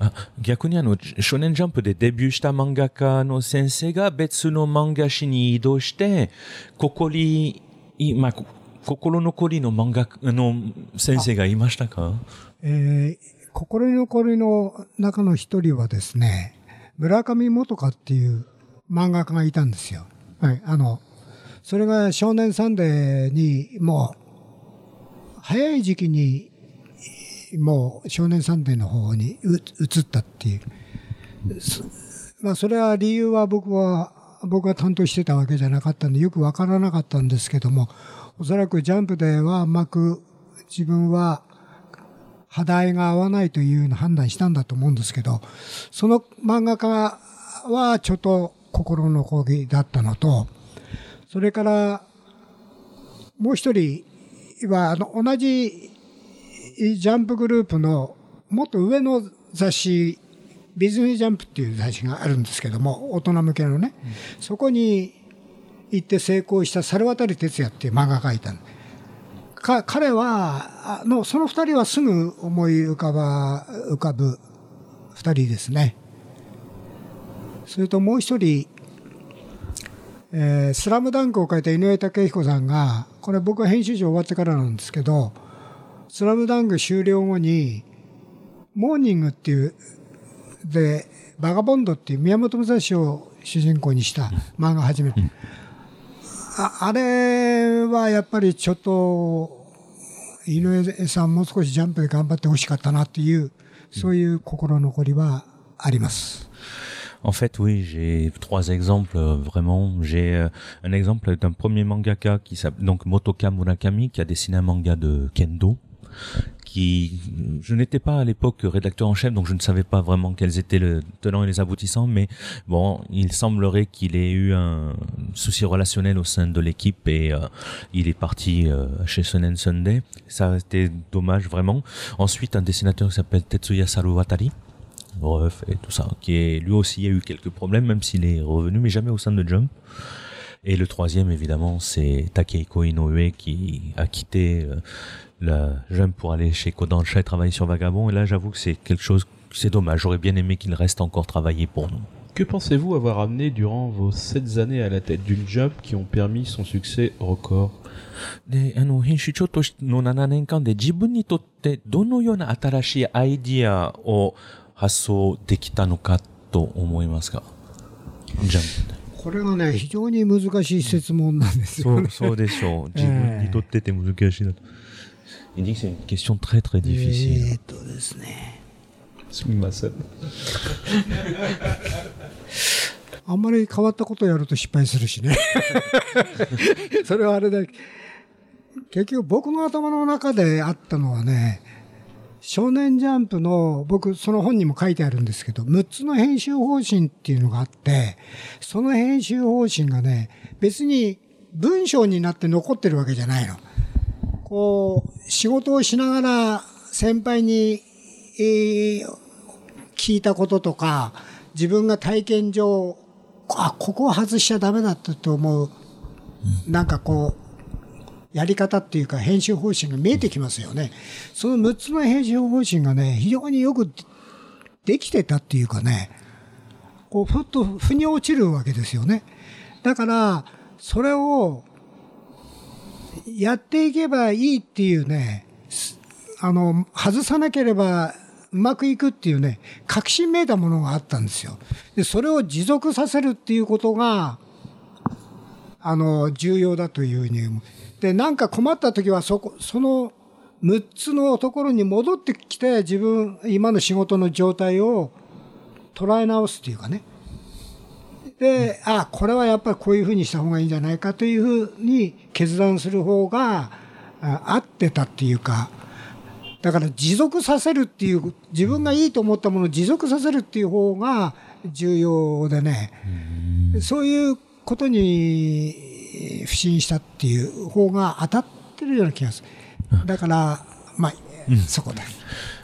あ逆にあの、少年ジャンプでデビューした漫画家の先生が別の漫画誌に移動して、ここに、いまあ、こ心残りの漫画あの先生がいましたか
えー心に残りの中の一人はですね、村上元香っていう 漫画家がいたんですよ。はい。あの、それが少年サンデーにもう、早い時期に、もう少年サンデーの方にう移ったっていう。まあ、それは理由は僕は、僕が担当してたわけじゃなかったんで、よくわからなかったんですけども、おそらくジャンプではうまく自分は波題が合わないというような判断したんだと思うんですけど、その漫画家はちょっと心残りだったのと、それからもう一人はあの同じジャンプグループのもっと上の雑誌、ビズニージャンプっていう雑誌があるんですけども、大人向けのね、そこに行って成功した猿渡哲也っていう漫画家がいたの。か彼はあのその二人はすぐ思い浮かば浮かぶ二人ですねそれともう一人「えースラムダンクを書いた井上武彦さんがこれ僕は編集長終わってからなんですけど「スラムダンク終了後に「モーニング」っていうで「バガボンド」っていう宮本武蔵を主人公にした漫画を始めてああれはやっぱりちょっと井上さんもう少しジャンプで頑張ってほしかったなっていうそういう心残りはあります。
En fait, oui, j'ai trois exemples euh, vraiment. J'ai euh, un exemple d'un premier mangaka qui s'appelle donc Motoka Murakami qui a dessiné un manga de kendo. Qui, je n'étais pas à l'époque rédacteur en chef, donc je ne savais pas vraiment quels étaient les tenants et les aboutissants, mais bon, il semblerait qu'il ait eu un souci relationnel au sein de l'équipe et euh, il est parti euh, chez Sunen Sunday. Ça a été dommage vraiment. Ensuite, un dessinateur qui s'appelle Tetsuya Saruwatari, bref, et tout ça, qui est lui aussi a eu quelques problèmes, même s'il est revenu, mais jamais au sein de Jump. Et le troisième, évidemment, c'est Takehiko Inoue qui a quitté euh, la Jump pour aller chez Kodansha et travailler sur Vagabond. Et là, j'avoue que c'est quelque chose, c'est dommage. J'aurais bien aimé qu'il reste encore travailler pour nous.
Que pensez-vous avoir amené durant vos 7 années à la tête d'une job qui ont permis son succès record
で、あの、編集長としての7年間で自分にとってどのような新しいアイディアを 発想できたのかと思いますかジャンプ。
これがね非常に難しい質問なんですよね
そう、。そうでしょう。自分にとってって難しいなと。Il dit que c'est une question très très
え
difficile.
ーっとですね
すみません。
あんまり変わったことやると失敗するしね。それはあれだ。結局僕の頭の中であったのはね、少年ジャンプの、僕その本にも書いてあるんですけど、6つの編集方針っていうのがあって、その編集方針がね、別に文章になって残ってるわけじゃないの。こう、仕事をしながら先輩に、えー聞いたこととか、自分が体験上、あ、ここは外しちゃダメだったと思う、なんかこう、やり方っていうか編集方針が見えてきますよね。その6つの編集方針がね、非常によくできてたっていうかね、こう、ふっと腑に落ちるわけですよね。だから、それを、やっていけばいいっていうね、あの、外さなければうまくいくっていうね、確信めいたものがあったんですよ。で、それを持続させるっていうことが、あの、重要だというふうに思う。で、なんか困った時は、そこ、その6つのところに戻ってきて、自分、今の仕事の状態を捉え直すっていうかね。で、あ、これはやっぱりこういうふうにした方がいいんじゃないかというふうに決断する方があ合ってたっていうか、だから持続させるっていう、自分がいいと思ったものを持続させるっていう方が重要でね、そういうことに 不信したっていう方が当たってるような気がする。だから、まあ、 そこで。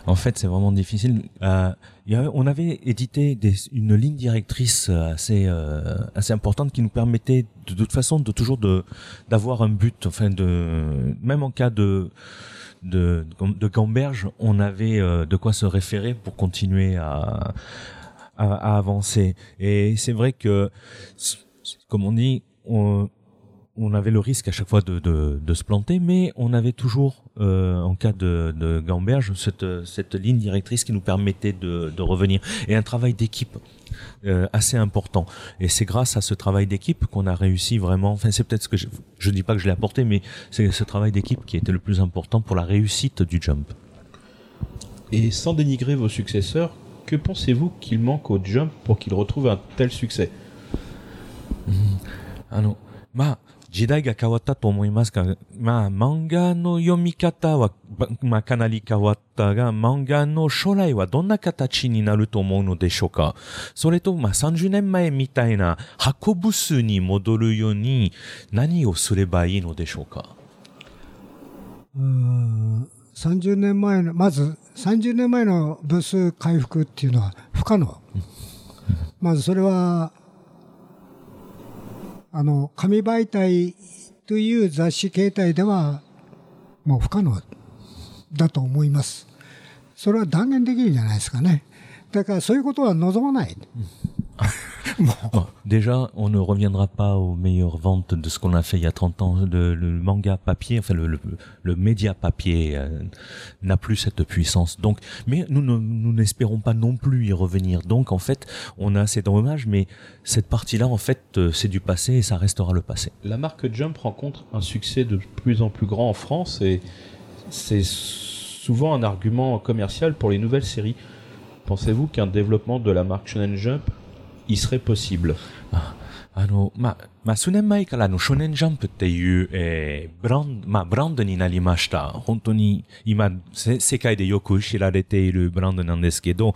En fait, c'est vraiment difficile. Euh, il y avait- on avait édité des- une ligne directrice assez euh, assez importante qui nous permettait de, toute façon de toujours de d'avoir un but. Enfin, de même en cas de de, de gamberge, on avait euh, de quoi se référer pour continuer à à, à avancer. Et c'est vrai que, comme on dit, on, on avait le risque à chaque fois de, de, de se planter, mais on avait toujours, euh, en cas de, de gamberge, cette, cette, ligne directrice qui nous permettait de, revenir. Et un travail d'équipe euh, assez important. Et c'est grâce à ce travail d'équipe qu'on a réussi vraiment. Enfin, c'est peut-être ce que je, je dis pas que je l'ai apporté, mais c'est ce travail d'équipe qui était le plus important pour la réussite du jump.
Et sans dénigrer vos successeurs, que pensez-vous qu'il manque au jump pour qu'il retrouve un tel succès?
Mmh. Alors, bah, 時代が変わったと思いますが、まあ、漫画の読み方は、ばまあ、かなり変わったが、漫画の将来はどんな形になると思うのでしょうか？それと、まあ、30年前みたいな箱ブスに戻るように何をすればいいのでしょうか？
うーん30年前の、まず30年前の部数回復っていうのは不可能。まずそれは、あの、紙媒体という雑誌形態ではもう不可能だと思います。それは断言できるんじゃないですかね。だからそういうことは望まない。
Bon, déjà, on ne reviendra pas aux meilleures ventes de ce qu'on a fait il y a 30 ans. Le, le manga papier, enfin le, le, le média papier euh, n'a plus cette puissance. Donc, mais nous ne- nous n'espérons pas non plus y revenir. Donc, en fait, on a c'est dommage, mais cette partie-là, en fait, euh, c'est du passé et ça restera le passé.
La marque Jump rencontre un succès de plus en plus grand en France et c'est souvent un argument commercial pour les nouvelles séries. Pensez-vous qu'un développement de la marque Shonen Jump y serait possible
あの、まあ、まあ、数年前からあの、少年ジャンプっていう、えー、ブランド、まあ、ブランドになりました。本当に、今、せ世界でよく知られているブランドなんですけど、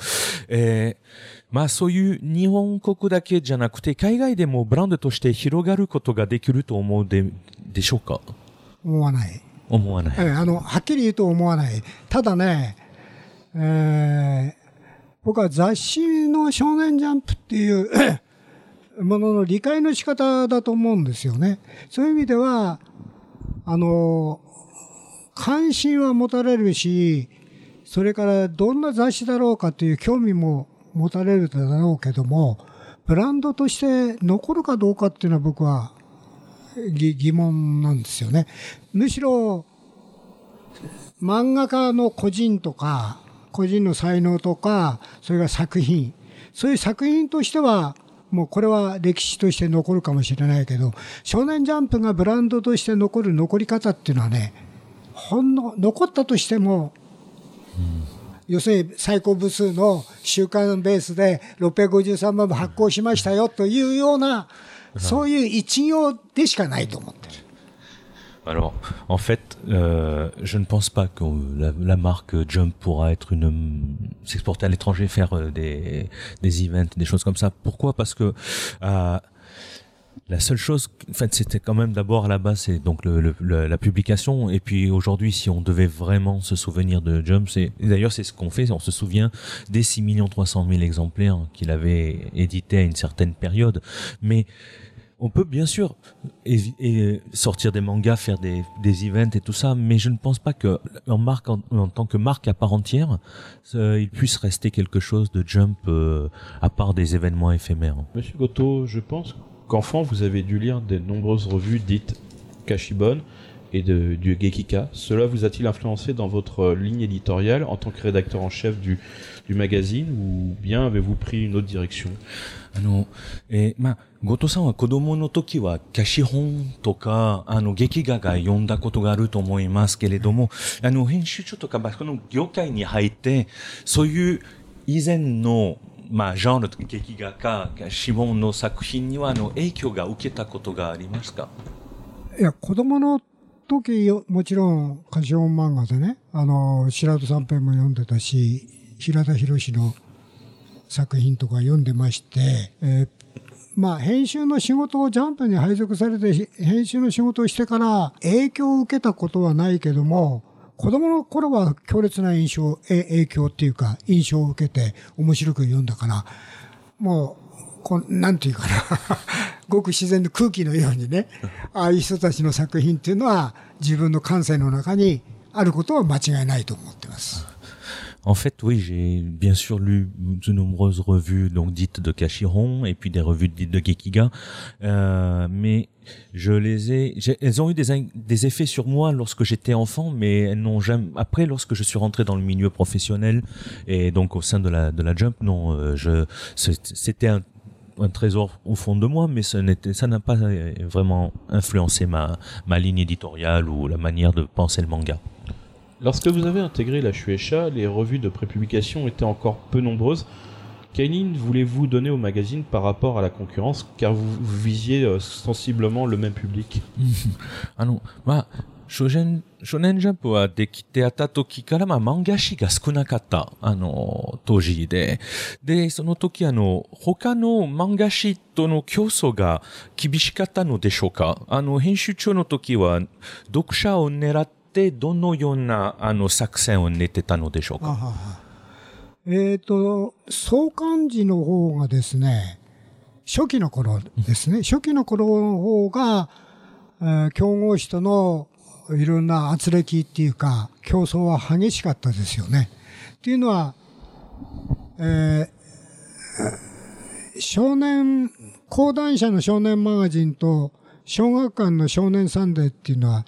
えー、まあ、そういう日本国だけじゃなくて、海外でもブランドとして広がることができると思うで、でしょうか
思わない。
思わない。
ええあの、はっきり言うと思わない。ただね、えー僕は雑誌の少年ジャンプっていう ものの理解の仕方だと思うんですよね。そういう意味では、あの、関心は持たれるし、それからどんな雑誌だろうかという興味も持たれるだろうけども、ブランドとして残るかどうかっていうのは僕は疑疑問なんですよね。むしろ、漫画家の個人とか、個人の才能とか、それから作品、そういう作品としては、もうこれは歴史として残るかもしれないけど、少年ジャンプがブランドとして残る残り方っていうのはね、ほんの、残ったとしても、要するに最高部数の週間ベースで653万部発行しましたよというような、そういう一行でしかないと思ってる。
Alors, en fait, euh, je ne pense pas que la, marque Jump pourra être une s'exporter à l'étranger, faire euh, des des events, des choses comme ça. Pourquoi? Parce que euh, la seule chose, en fait, c'était quand même d'abord à la base, c'est donc le, le- la publication. Et puis aujourd'hui, si on devait vraiment se souvenir de Jump, c'est d'ailleurs c'est ce qu'on fait, on se souvient des 6 300 000 exemplaires qu'il avait édité à une certaine période. Mais on peut bien sûr évi- et sortir des mangas, faire des, des events et tout ça, mais je ne pense pas que en marque en, en tant que marque à part entière, euh, il puisse rester quelque chose de Jump euh, à part des événements éphémères.
Monsieur Goto, je pense qu'enfant, vous avez dû lire de nombreuses revues dites Kashibon et de, du Gekika. Cela vous a-t-il influencé dans votre ligne éditoriale en tant que rédacteur en chef du, du magazine ou bien avez-vous pris une autre direction
あの、えーまあ、 後藤さんは子供の時はキャシ本とか、あの、劇画が読んだことがあると思いますけれども、あの、編集長とか、まあこの業界に入って、そういう以前の、まあ、ジャンルとか劇画か、キャシ本の作品には、あの、影響が受けたことがありますか？
いや、子供の時よ、もちろん、歌唱漫画でね、あの、白戸三平も読んでたし、平田博の作品とか読んでまして、えーまあ、編集の仕事をジャンプに配属されて、編集の仕事をしてから影響を受けたことはないけども、子供の頃は強烈な印象、え影響っていうか、印象を受けて面白く読んだから、もう、こうなんていうかな、ごく自然の空気のようにね、ああいう人たちの作品っていうのは自分の感性の中にあることは間違いないと思ってます。
En fait, oui, j'ai bien sûr lu de nombreuses revues donc dites de Cachiron et puis des revues dites de Gekiga, euh, mais je les ai, elles ont eu des, effets sur moi lorsque j'étais enfant, mais elles n'ont jamais. Après, lorsque je suis rentré dans le milieu professionnel et donc au sein de la Jump, non, euh, c'était un trésor au fond de moi, mais ça n'a pas euh, vraiment influencé ma ligne éditoriale ou la manière de penser le manga.
Lorsque vous avez intégré la Shueisha, les revues de prépublication étaient encore peu nombreuses. Quelle ligne voulez-vous donner au magazine par rapport à la concurrence car vous, vous visiez euh, sensiblement le même public
あの、まあ、少年、少年ジャンプはできてあった時から、まあ、漫画誌が少なかった、あの、当時で。で、その時、あの、他の漫画誌との競争が厳しかったのでしょうかあの、編集長の時は、読者を狙って、 どのような、あの、作戦を練ってたのでしょうか？
えっ、と、創刊時の方がですね、初期の頃ですね、初期の頃の方が、えー競合誌とのいろんな圧力っていうか、競争は激しかったですよね。っていうのは、えー少年、講談社の少年マガジンと小学館の少年サンデーっていうのは、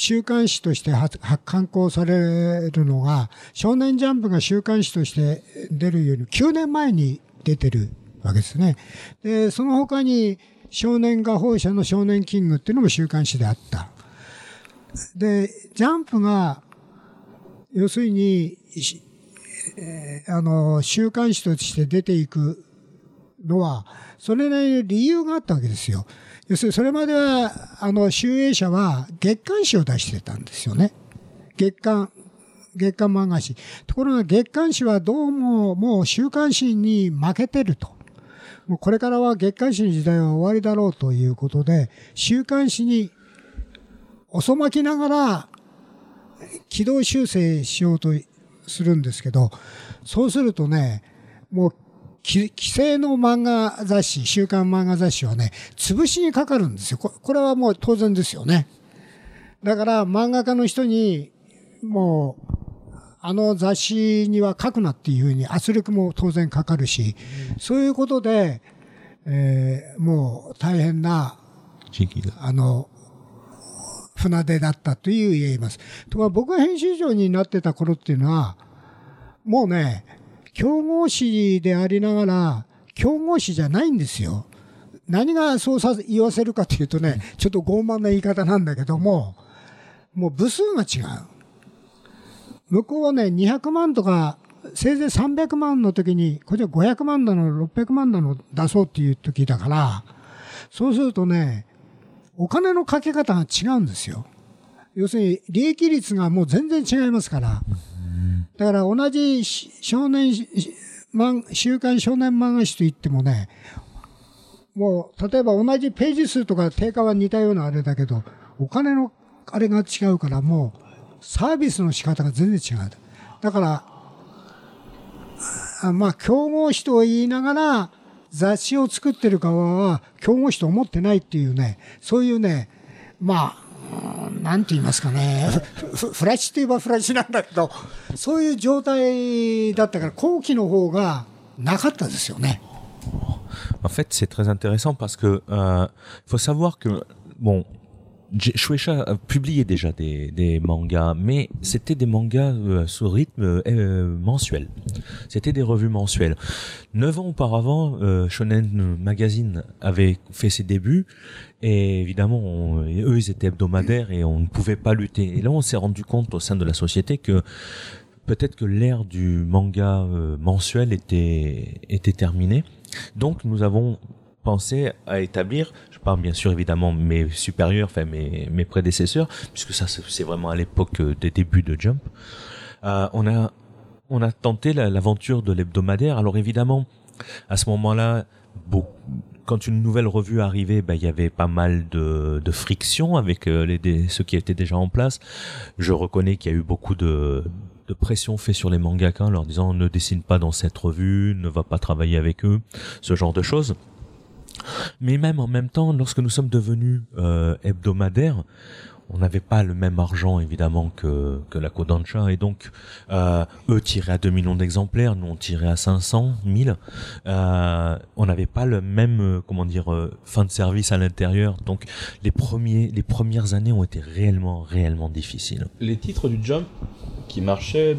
週刊誌として発刊行されるのが、少年ジャンプが週刊誌として出るより9年前に出てるわけですね。で、その他に少年画報社の少年キングっていうのも週刊誌であった。で、ジャンプが、要するに、えーあの、週刊誌として出ていくのは、それなりの理由があったわけですよ。要するにそれまでは、あの、集英社は月刊誌を出してたんですよね。月刊、月刊漫画誌。ところが月刊誌はどうももう週刊誌に負けてると。もうこれからは月刊誌の時代は終わりだろうということで、週刊誌に遅まきながら軌道修正しようとするんですけど、そうするとね、もうき規制の漫画雑誌、週刊漫画雑誌はね、潰しにかかるんですよ。ここれはもう当然ですよね。だから漫画家の人に、もう、あの雑誌には書くなっていうふうに圧力も当然かかるし、そういうことで、えーもう大変な、あの、船出だったという言えます。ところが僕が編集長になってた頃っていうのは、もうね、競合誌でありながら、競合誌じゃないんですよ。何がそうさ言わせるかというとね、ちょっと傲慢な言い方なんだけども、もう部数が違う。向こうはね、200万とか、せいぜい300万の時に、こっちは500万だの、600万だの出そうっていう時だから、そうするとね、お金のかけ方が違うんですよ。要するに、利益率がもう全然違いますから。だから同じ少年、週刊少年漫画誌といってもね、もう、例えば同じページ数とか定価は似たようなあれだけど、お金のあれが違うから、もう、サービスの仕方が全然違う。だから、あまあ、競合誌と言いながら、雑誌を作ってる側は、競合誌と思ってないっていうね、そういうね、まあ、なんて言いますかね、フフラッシュといえばフラッシュなんだけど、そういう状態だったから、後期の方がなかったですよね。
En fait, c'est très intéressant parce que euh, faut savoir que bon, J- Shueisha a publié déjà des, des mangas, mais c'était des mangas euh, sous rythme euh, euh, mensuel. C'était des revues mensuelles. Neuf ans auparavant, euh, Shonen Magazine avait fait ses débuts et évidemment, eux, ils étaient hebdomadaires et on ne pouvait pas lutter. Et là, on s'est rendu compte au sein de la société que peut-être que l'ère du manga euh, mensuel était était terminée. Donc nous avons pensé à établir, je parle bien sûr évidemment mes supérieurs, enfin mes, mes prédécesseurs, puisque ça c'est vraiment à l'époque euh, des débuts de Jump. Euh, on a on a tenté la- l'aventure de l'hebdomadaire. Alors évidemment, à ce moment-là, beau- quand une nouvelle revue arrivait, ben, il y avait pas mal de, de friction avec euh, les, ceux qui étaient déjà en place. Je reconnais qu'il y a eu beaucoup de, pression fait sur les mangaka leur disant ne dessine pas dans cette revue, ne va pas travailler avec eux, ce genre de choses. Mais même en même temps, lorsque nous sommes devenus euh, hebdomadaires, on n'avait pas le même argent évidemment que, la Kodansha et donc euh, eux tiraient à 2 millions d'exemplaires, nous on tirait à 500, 1000. Euh, on n'avait pas le même euh, comment dire fin de service à l'intérieur. Donc les premiers premières années ont été réellement réellement difficiles.
Les titres du Jump qui marchaient,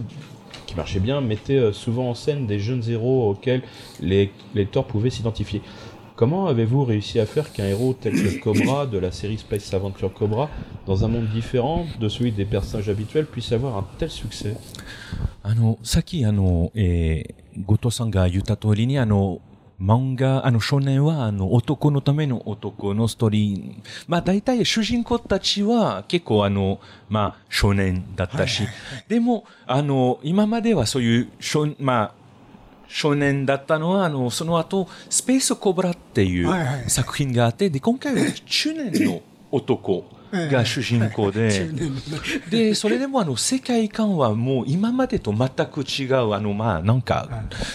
qui marchaient bien mettaient souvent en scène des jeunes héros auxquels les lecteurs pouvaient s'identifier. Comment avez-vous réussi à faire qu'un héros tel que Cobra de la série Space Adventure Cobra, dans un monde différent de celui des personnages habituels, puisse avoir un tel succès
あの、さっきあの、えー、後藤さんが言った通りに、あの、漫画、あの少年は、あの、男のための男のストーリー。まあ、大体主人公たちは結構あの、まあ、少年だったし。でも、あの、今まではそういう少、まあ、 少年だったのは、あの、その後、スペースコブラってい
う
作品があって、で、今回は中年の男 が主人公で、で、それでもあの世界観はもう今までと全く違う、あのまあなんか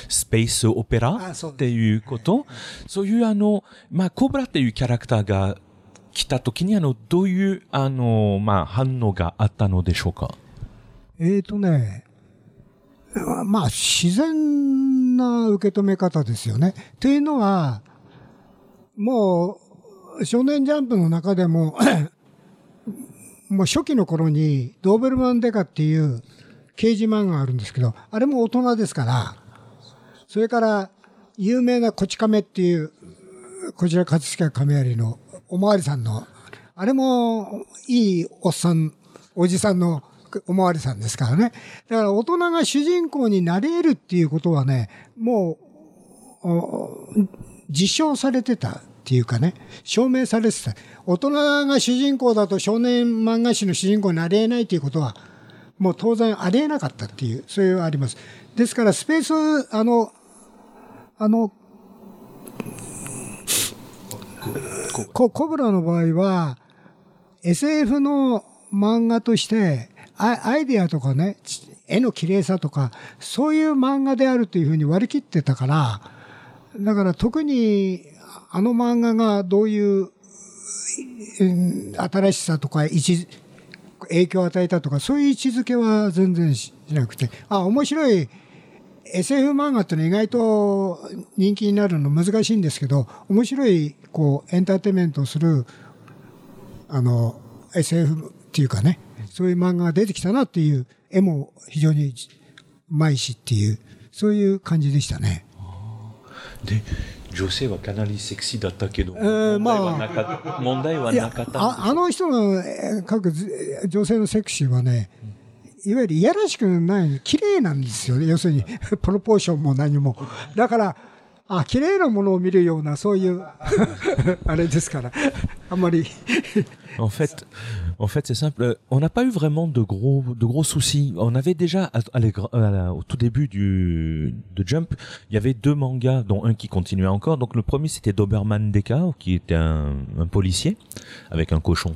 スペースオペラっていうこと、そういうあの、まあコブラっていうキャラクターが来た時にあの、どういうあの、まあ反応があったのでしょうか？
えーとね、まあ、自然な受け止め方ですよね。というのは、もう、少年ジャンプの中でも、もう初期の頃に、ドーベルマンデカっていう刑事漫画があるんですけど、あれも大人ですから、それから、有名なこち亀っていう、こちら葛飾亀有のおまわりさんの、あれもいいおっさん、おじさんのおまわりさんですからね。だから大人が主人公になれるっていうことはね、もう、実証されてたっていうかね、証明されてた。大人が主人公だと少年漫画誌の主人公になり得ないっていうことは、もう当然ありえなかったっていう、そういうあります。ですからスペース、あの、あの、コブラの場合は、SF の漫画として、アアイディアとかね、絵の綺麗さとか、そういう漫画であるというふうに割り切ってたから、だから特にあの漫画がどういう、新しさとか位置、影響を与えたとか、そういう位置づけは全然しなくて、あ、面白い SF 漫画ってのは意外と人気になるの難しいんですけど、面白い、こう、エンターテイメントをする、あの、SF っていうかね、そういう漫画が出てきたなっていう、絵も非常にうまいしっていう、そういう感じでしたね。
で、女性はかなりセクシーだったけど、
えー
問題はなかった。問題はい
や
なかった。
ああの人のえー描くず女性のセクシーはね、いわゆるいやらしくない、綺麗なんですよね。要するに、プロポーションも何も。だから、あ、綺麗なものを見るような、そういう、あれですから、あんまり。
En fait, en fait, c'est simple. On n'a pas eu vraiment de gros, de gros soucis. On avait déjà, au tout début du de Jump, il y avait deux mangas, dont un qui continuait encore. Donc le premier c'était Doberman Deka, qui était un, un policier avec un cochon.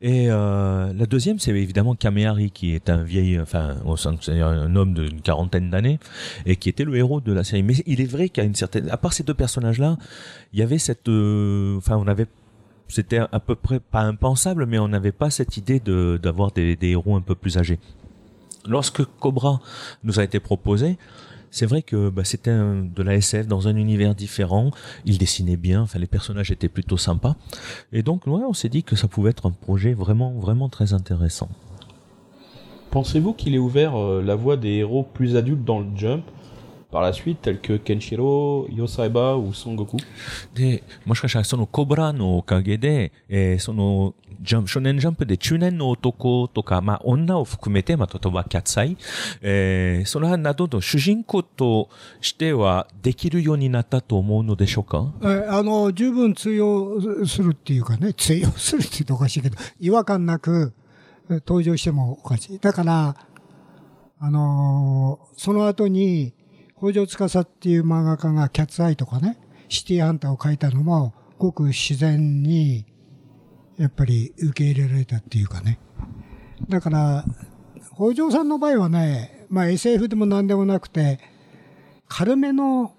Et euh, la deuxième, c'est évidemment Kamehari, qui est un vieil, enfin, un homme d'une quarantaine d'années et qui était le héros de la série. Mais il est vrai qu'à une certaine, à part ces deux personnages-là, il y avait cette, euh, enfin, on avait c'était à peu près pas impensable, mais on n'avait pas cette idée d'avoir des, héros un peu plus âgés. Lorsque Cobra nous a été proposé, c'est vrai que bah, c'était de la SF dans un univers différent. Il dessinait bien, enfin les personnages étaient plutôt sympas, et donc ouais, on s'est dit que ça pouvait être un projet vraiment vraiment très intéressant.
Pensez-vous qu'il ait ouvert euh, la voie des héros plus adultes dans le Jump? Par la suite, tels que Kenshiro, Yosaiba ou Son Goku.
で、もしかしたらそのコブラのおかげで、えーその、ジャンプ、少年ジャンプで中年の男とか、まあ女を含めて、まあ例えばキャッツアイ、えーそれなどの主人公としてはできるようになったと思うのでしょうか
えあの、十分通用するっていうかね、通用するって言うとおかしいけど、違和感なくえ登場してもおかしい。だから、あのーその後に、北条司っていう漫画家がキャッツアイとかね、シティハンターを書いたのも、ごく自然に、やっぱり受け入れられたっていうかね。だから、北条さんの場合はね、まあ SF でも何でもなくて、軽めの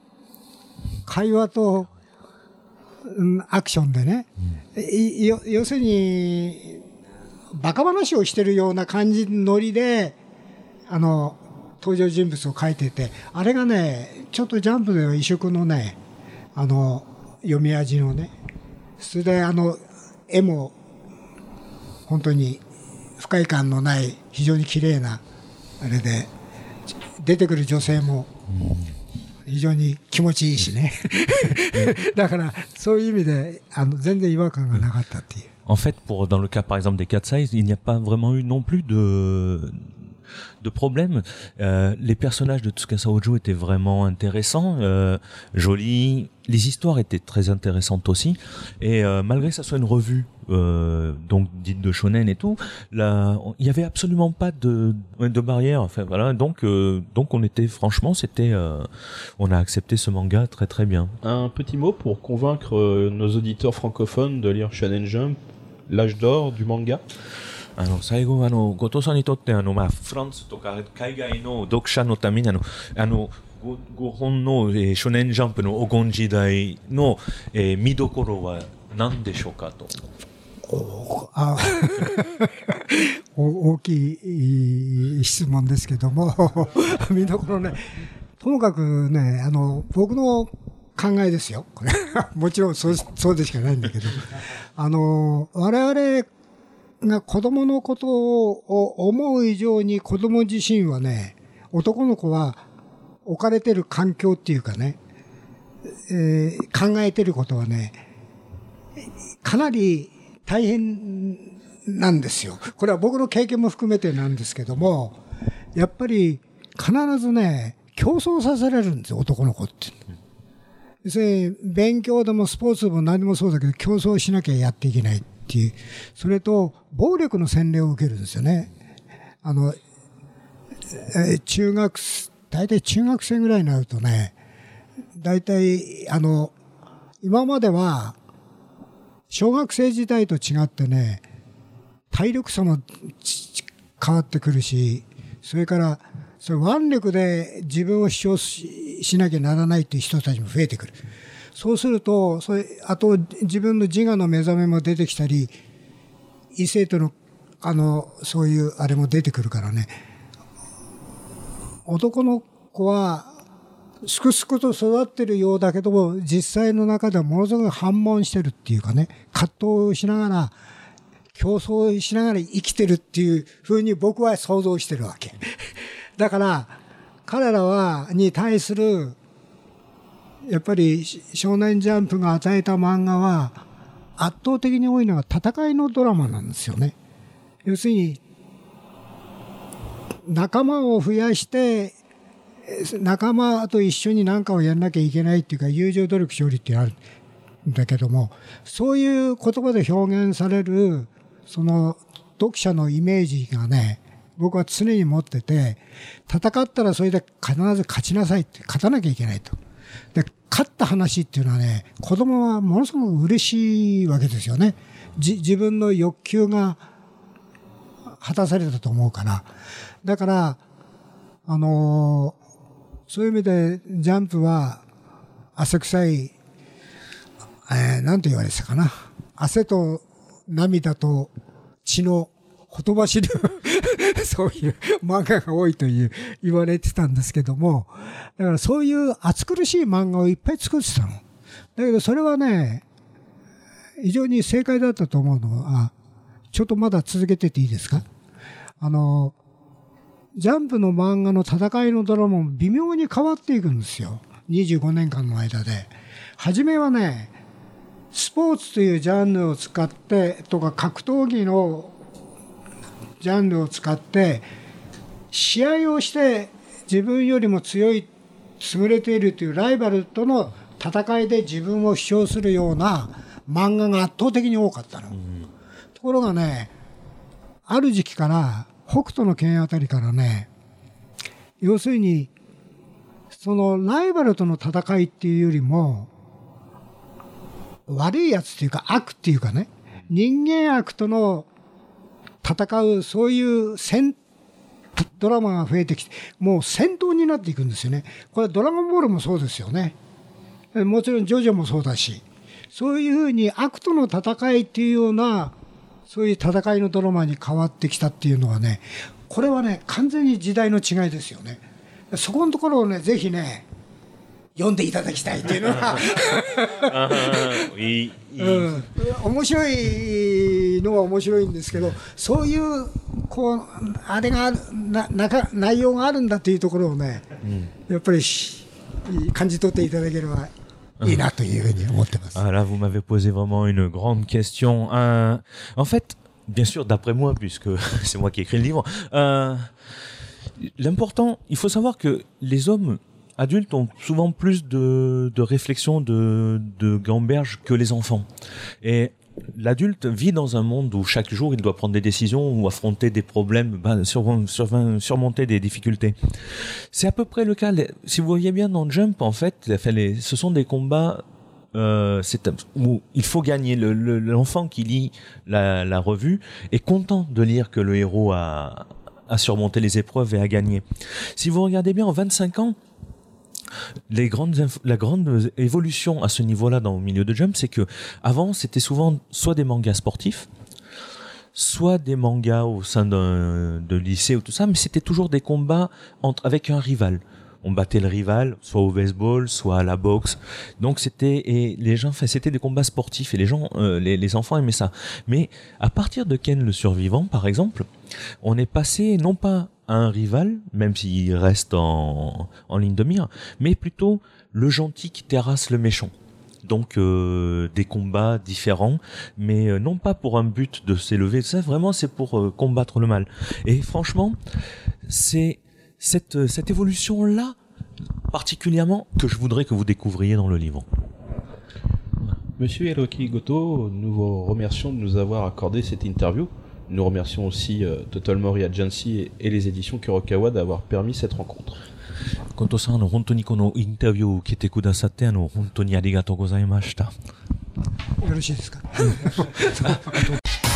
会話と、うん、アクションでね、うん、要するに、バカ話をしてるような感じのノリで、あの、登場人物を書いてて、あれがね、ちょっとジャンプでは異色のね、あの、読み味のね、それであの、絵も、本当に不快感のない非常に綺麗なあれで出てくる女性も非常に気持ちいいしねだからそういう意味であの全然違和感がなかったっていう。
En fait, pour, dans le cas par exemple des 4 size, il n'y a pas vraiment eu non plus de, de problème. Euh, les personnages de Tsukasa Ojo étaient vraiment intéressants, euh, jolis. Les histoires étaient très intéressantes aussi. Et euh, malgré que ça soit une revue donc dite de shonen et tout, il y avait absolument pas de, de barrière. Enfin voilà, donc donc on était franchement, c'était, on a accepté ce manga très très bien.
Un petit mot pour convaincre nos auditeurs francophones de lire Shonen Jump, l'âge d'or du manga?
あの、最後は、あの、後藤さんにとって、あの、まあ、フランスとか海外の読者のために、あの、あの、5本の、えー、初年ジャンプの黄金時代の、えー、見どころは何でしょうかと。
あ 大きい質問ですけども 見どころね、ともかくね、あの、僕の考えですよ。もちろんそうそうでしかないんだけど、あの、我々が子供のことを思う以上に子供自身はね、男の子は置かれてる環境っていうかね、えー、考えてることはね、かなり大変なんですよ。これは僕の経験も含めてなんですけども、やっぱり必ずね、競争させられるんですよ、男の子って。要するに、勉強でもスポーツでも何でもそうだけど、競争しなきゃやっていけない。っていう、それと暴力の洗礼を受けるんですよね。あの、え中学、大体中学生ぐらいになるとね、大体、あの、今までは、小学生時代と違ってね、体力差も変わってくるし、それから、それ腕力で自分を主張しなきゃならないっていう人たちも増えてくる。そうすると、それ、あと自分の自我の目覚めも出てきたり、異性との、あの、そういうあれも出てくるからね。男の子は、すくすくと育ってるようだけども、実際の中ではものすごく反問してるっていうかね、葛藤しながら、競争しながら生きてるっていうふうに僕は想像してるわけ。だから、彼らは、に対するやっぱり少年ジャンプが与えた漫画は圧倒的に多いのが戦いのドラマなんですよね。要するに仲間を増やして仲間と一緒に何かをやんなきゃいけないっていうか友情努力勝利ってあるんだけどもそういう言葉で表現されるその読者のイメージがね僕は常に持ってて戦ったらそれで必ず勝ちなさいって勝たなきゃいけないと。で勝った話っていうのはね、子供はものすごく嬉しいわけですよね。自分の欲求が果たされたと思うから。だから、あのー、そういう意味でジャンプは汗臭い、えー、なんて言われてたかな。汗と涙と血のほとばしる そういう漫画が多いという言われてたんですけども、だからそういう暑苦しい漫画をいっぱい作ってたの。だけどそれはね、非常に正解だったと思うのは、ちょっとまだ続けてていいですか？あの、ジャンプの漫画の戦いのドラマも微妙に変わっていくんですよ。25年間の間で。初めはね、スポーツというジャンルを使ってとか格闘技のジャンルを使って試合をして自分よりも強い優れているというライバルとの戦いで自分を主張するような漫画が圧倒的に多かったの。うん、ところがねある時期から北斗の拳あたりからね要するにそのライバルとの戦いっていうよりも悪いやつっていうか悪っていうかね、人間悪との戦う、そういう戦、ドラマが増えてきて、もう戦闘になっていくんですよね。これドラゴンボールもそうですよね。もちろんジョジョもそうだし、そういうふうに悪との戦いっていうような、そういう戦いのドラマに変わってきたっていうのはね、これはね、完全に時代の違いですよね。そこのところをね、ぜひね、読んでいただきたいっていうのは
いい
うん、面白いのは面白いんですけどそういうこうあれがあるな中内容があるんだっていうところをね、うん、やっぱり感じ取っていただければいいなというふうに思ってます。
Ah là, vous m'avez posé vraiment une grande question. Euh, en fait, bien sûr, d'après moi, puisque c'est moi qui ai écrit le livre, euh, l'important, il faut savoir que les hommes adultes ont souvent plus de, de réflexion, de, de gamberge que les enfants. Et l'adulte vit dans un monde où chaque jour il doit prendre des décisions ou affronter des problèmes, ben, surmonter des difficultés. C'est à peu près le cas. Si vous voyez bien dans Jump, en fait, ce sont des combats euh, où il faut gagner. L'enfant qui lit la, la, revue est content de lire que le héros a, a surmonté les épreuves et a gagné. Si vous regardez bien, en 25 ans, les grandes la grande évolution à ce niveau-là dans le milieu de Jump, c'est que avant c'était souvent soit des mangas sportifs, soit des mangas au sein d'un de lycée ou tout ça, mais c'était toujours des combats entre avec un rival. On battait le rival, soit au baseball, soit à la boxe. Donc c'était et les gens, c'était des combats sportifs et les gens, euh, les, les enfants aimaient ça. Mais à partir de Ken le survivant, par exemple, on est passé non pas un rival, même s'il reste en, en, ligne de mire, mais plutôt le gentil qui terrasse le méchant. Donc euh, des combats différents, mais euh, non pas pour un but de s'élever, ça vraiment c'est pour euh, combattre le mal. Et franchement, c'est cette, cette évolution-là particulièrement que je voudrais que vous découvriez dans le livre.
Monsieur Hiroki Goto, nous vous remercions de nous avoir accordé cette interview Nous remercions aussi euh, Total Mori Agency et, et les éditions Kurokawa d'avoir permis cette rencontre.
コトさん、あの、本当にこのインタビューを受けてくださって、あの、本当にありがとうございました。
よろしいですか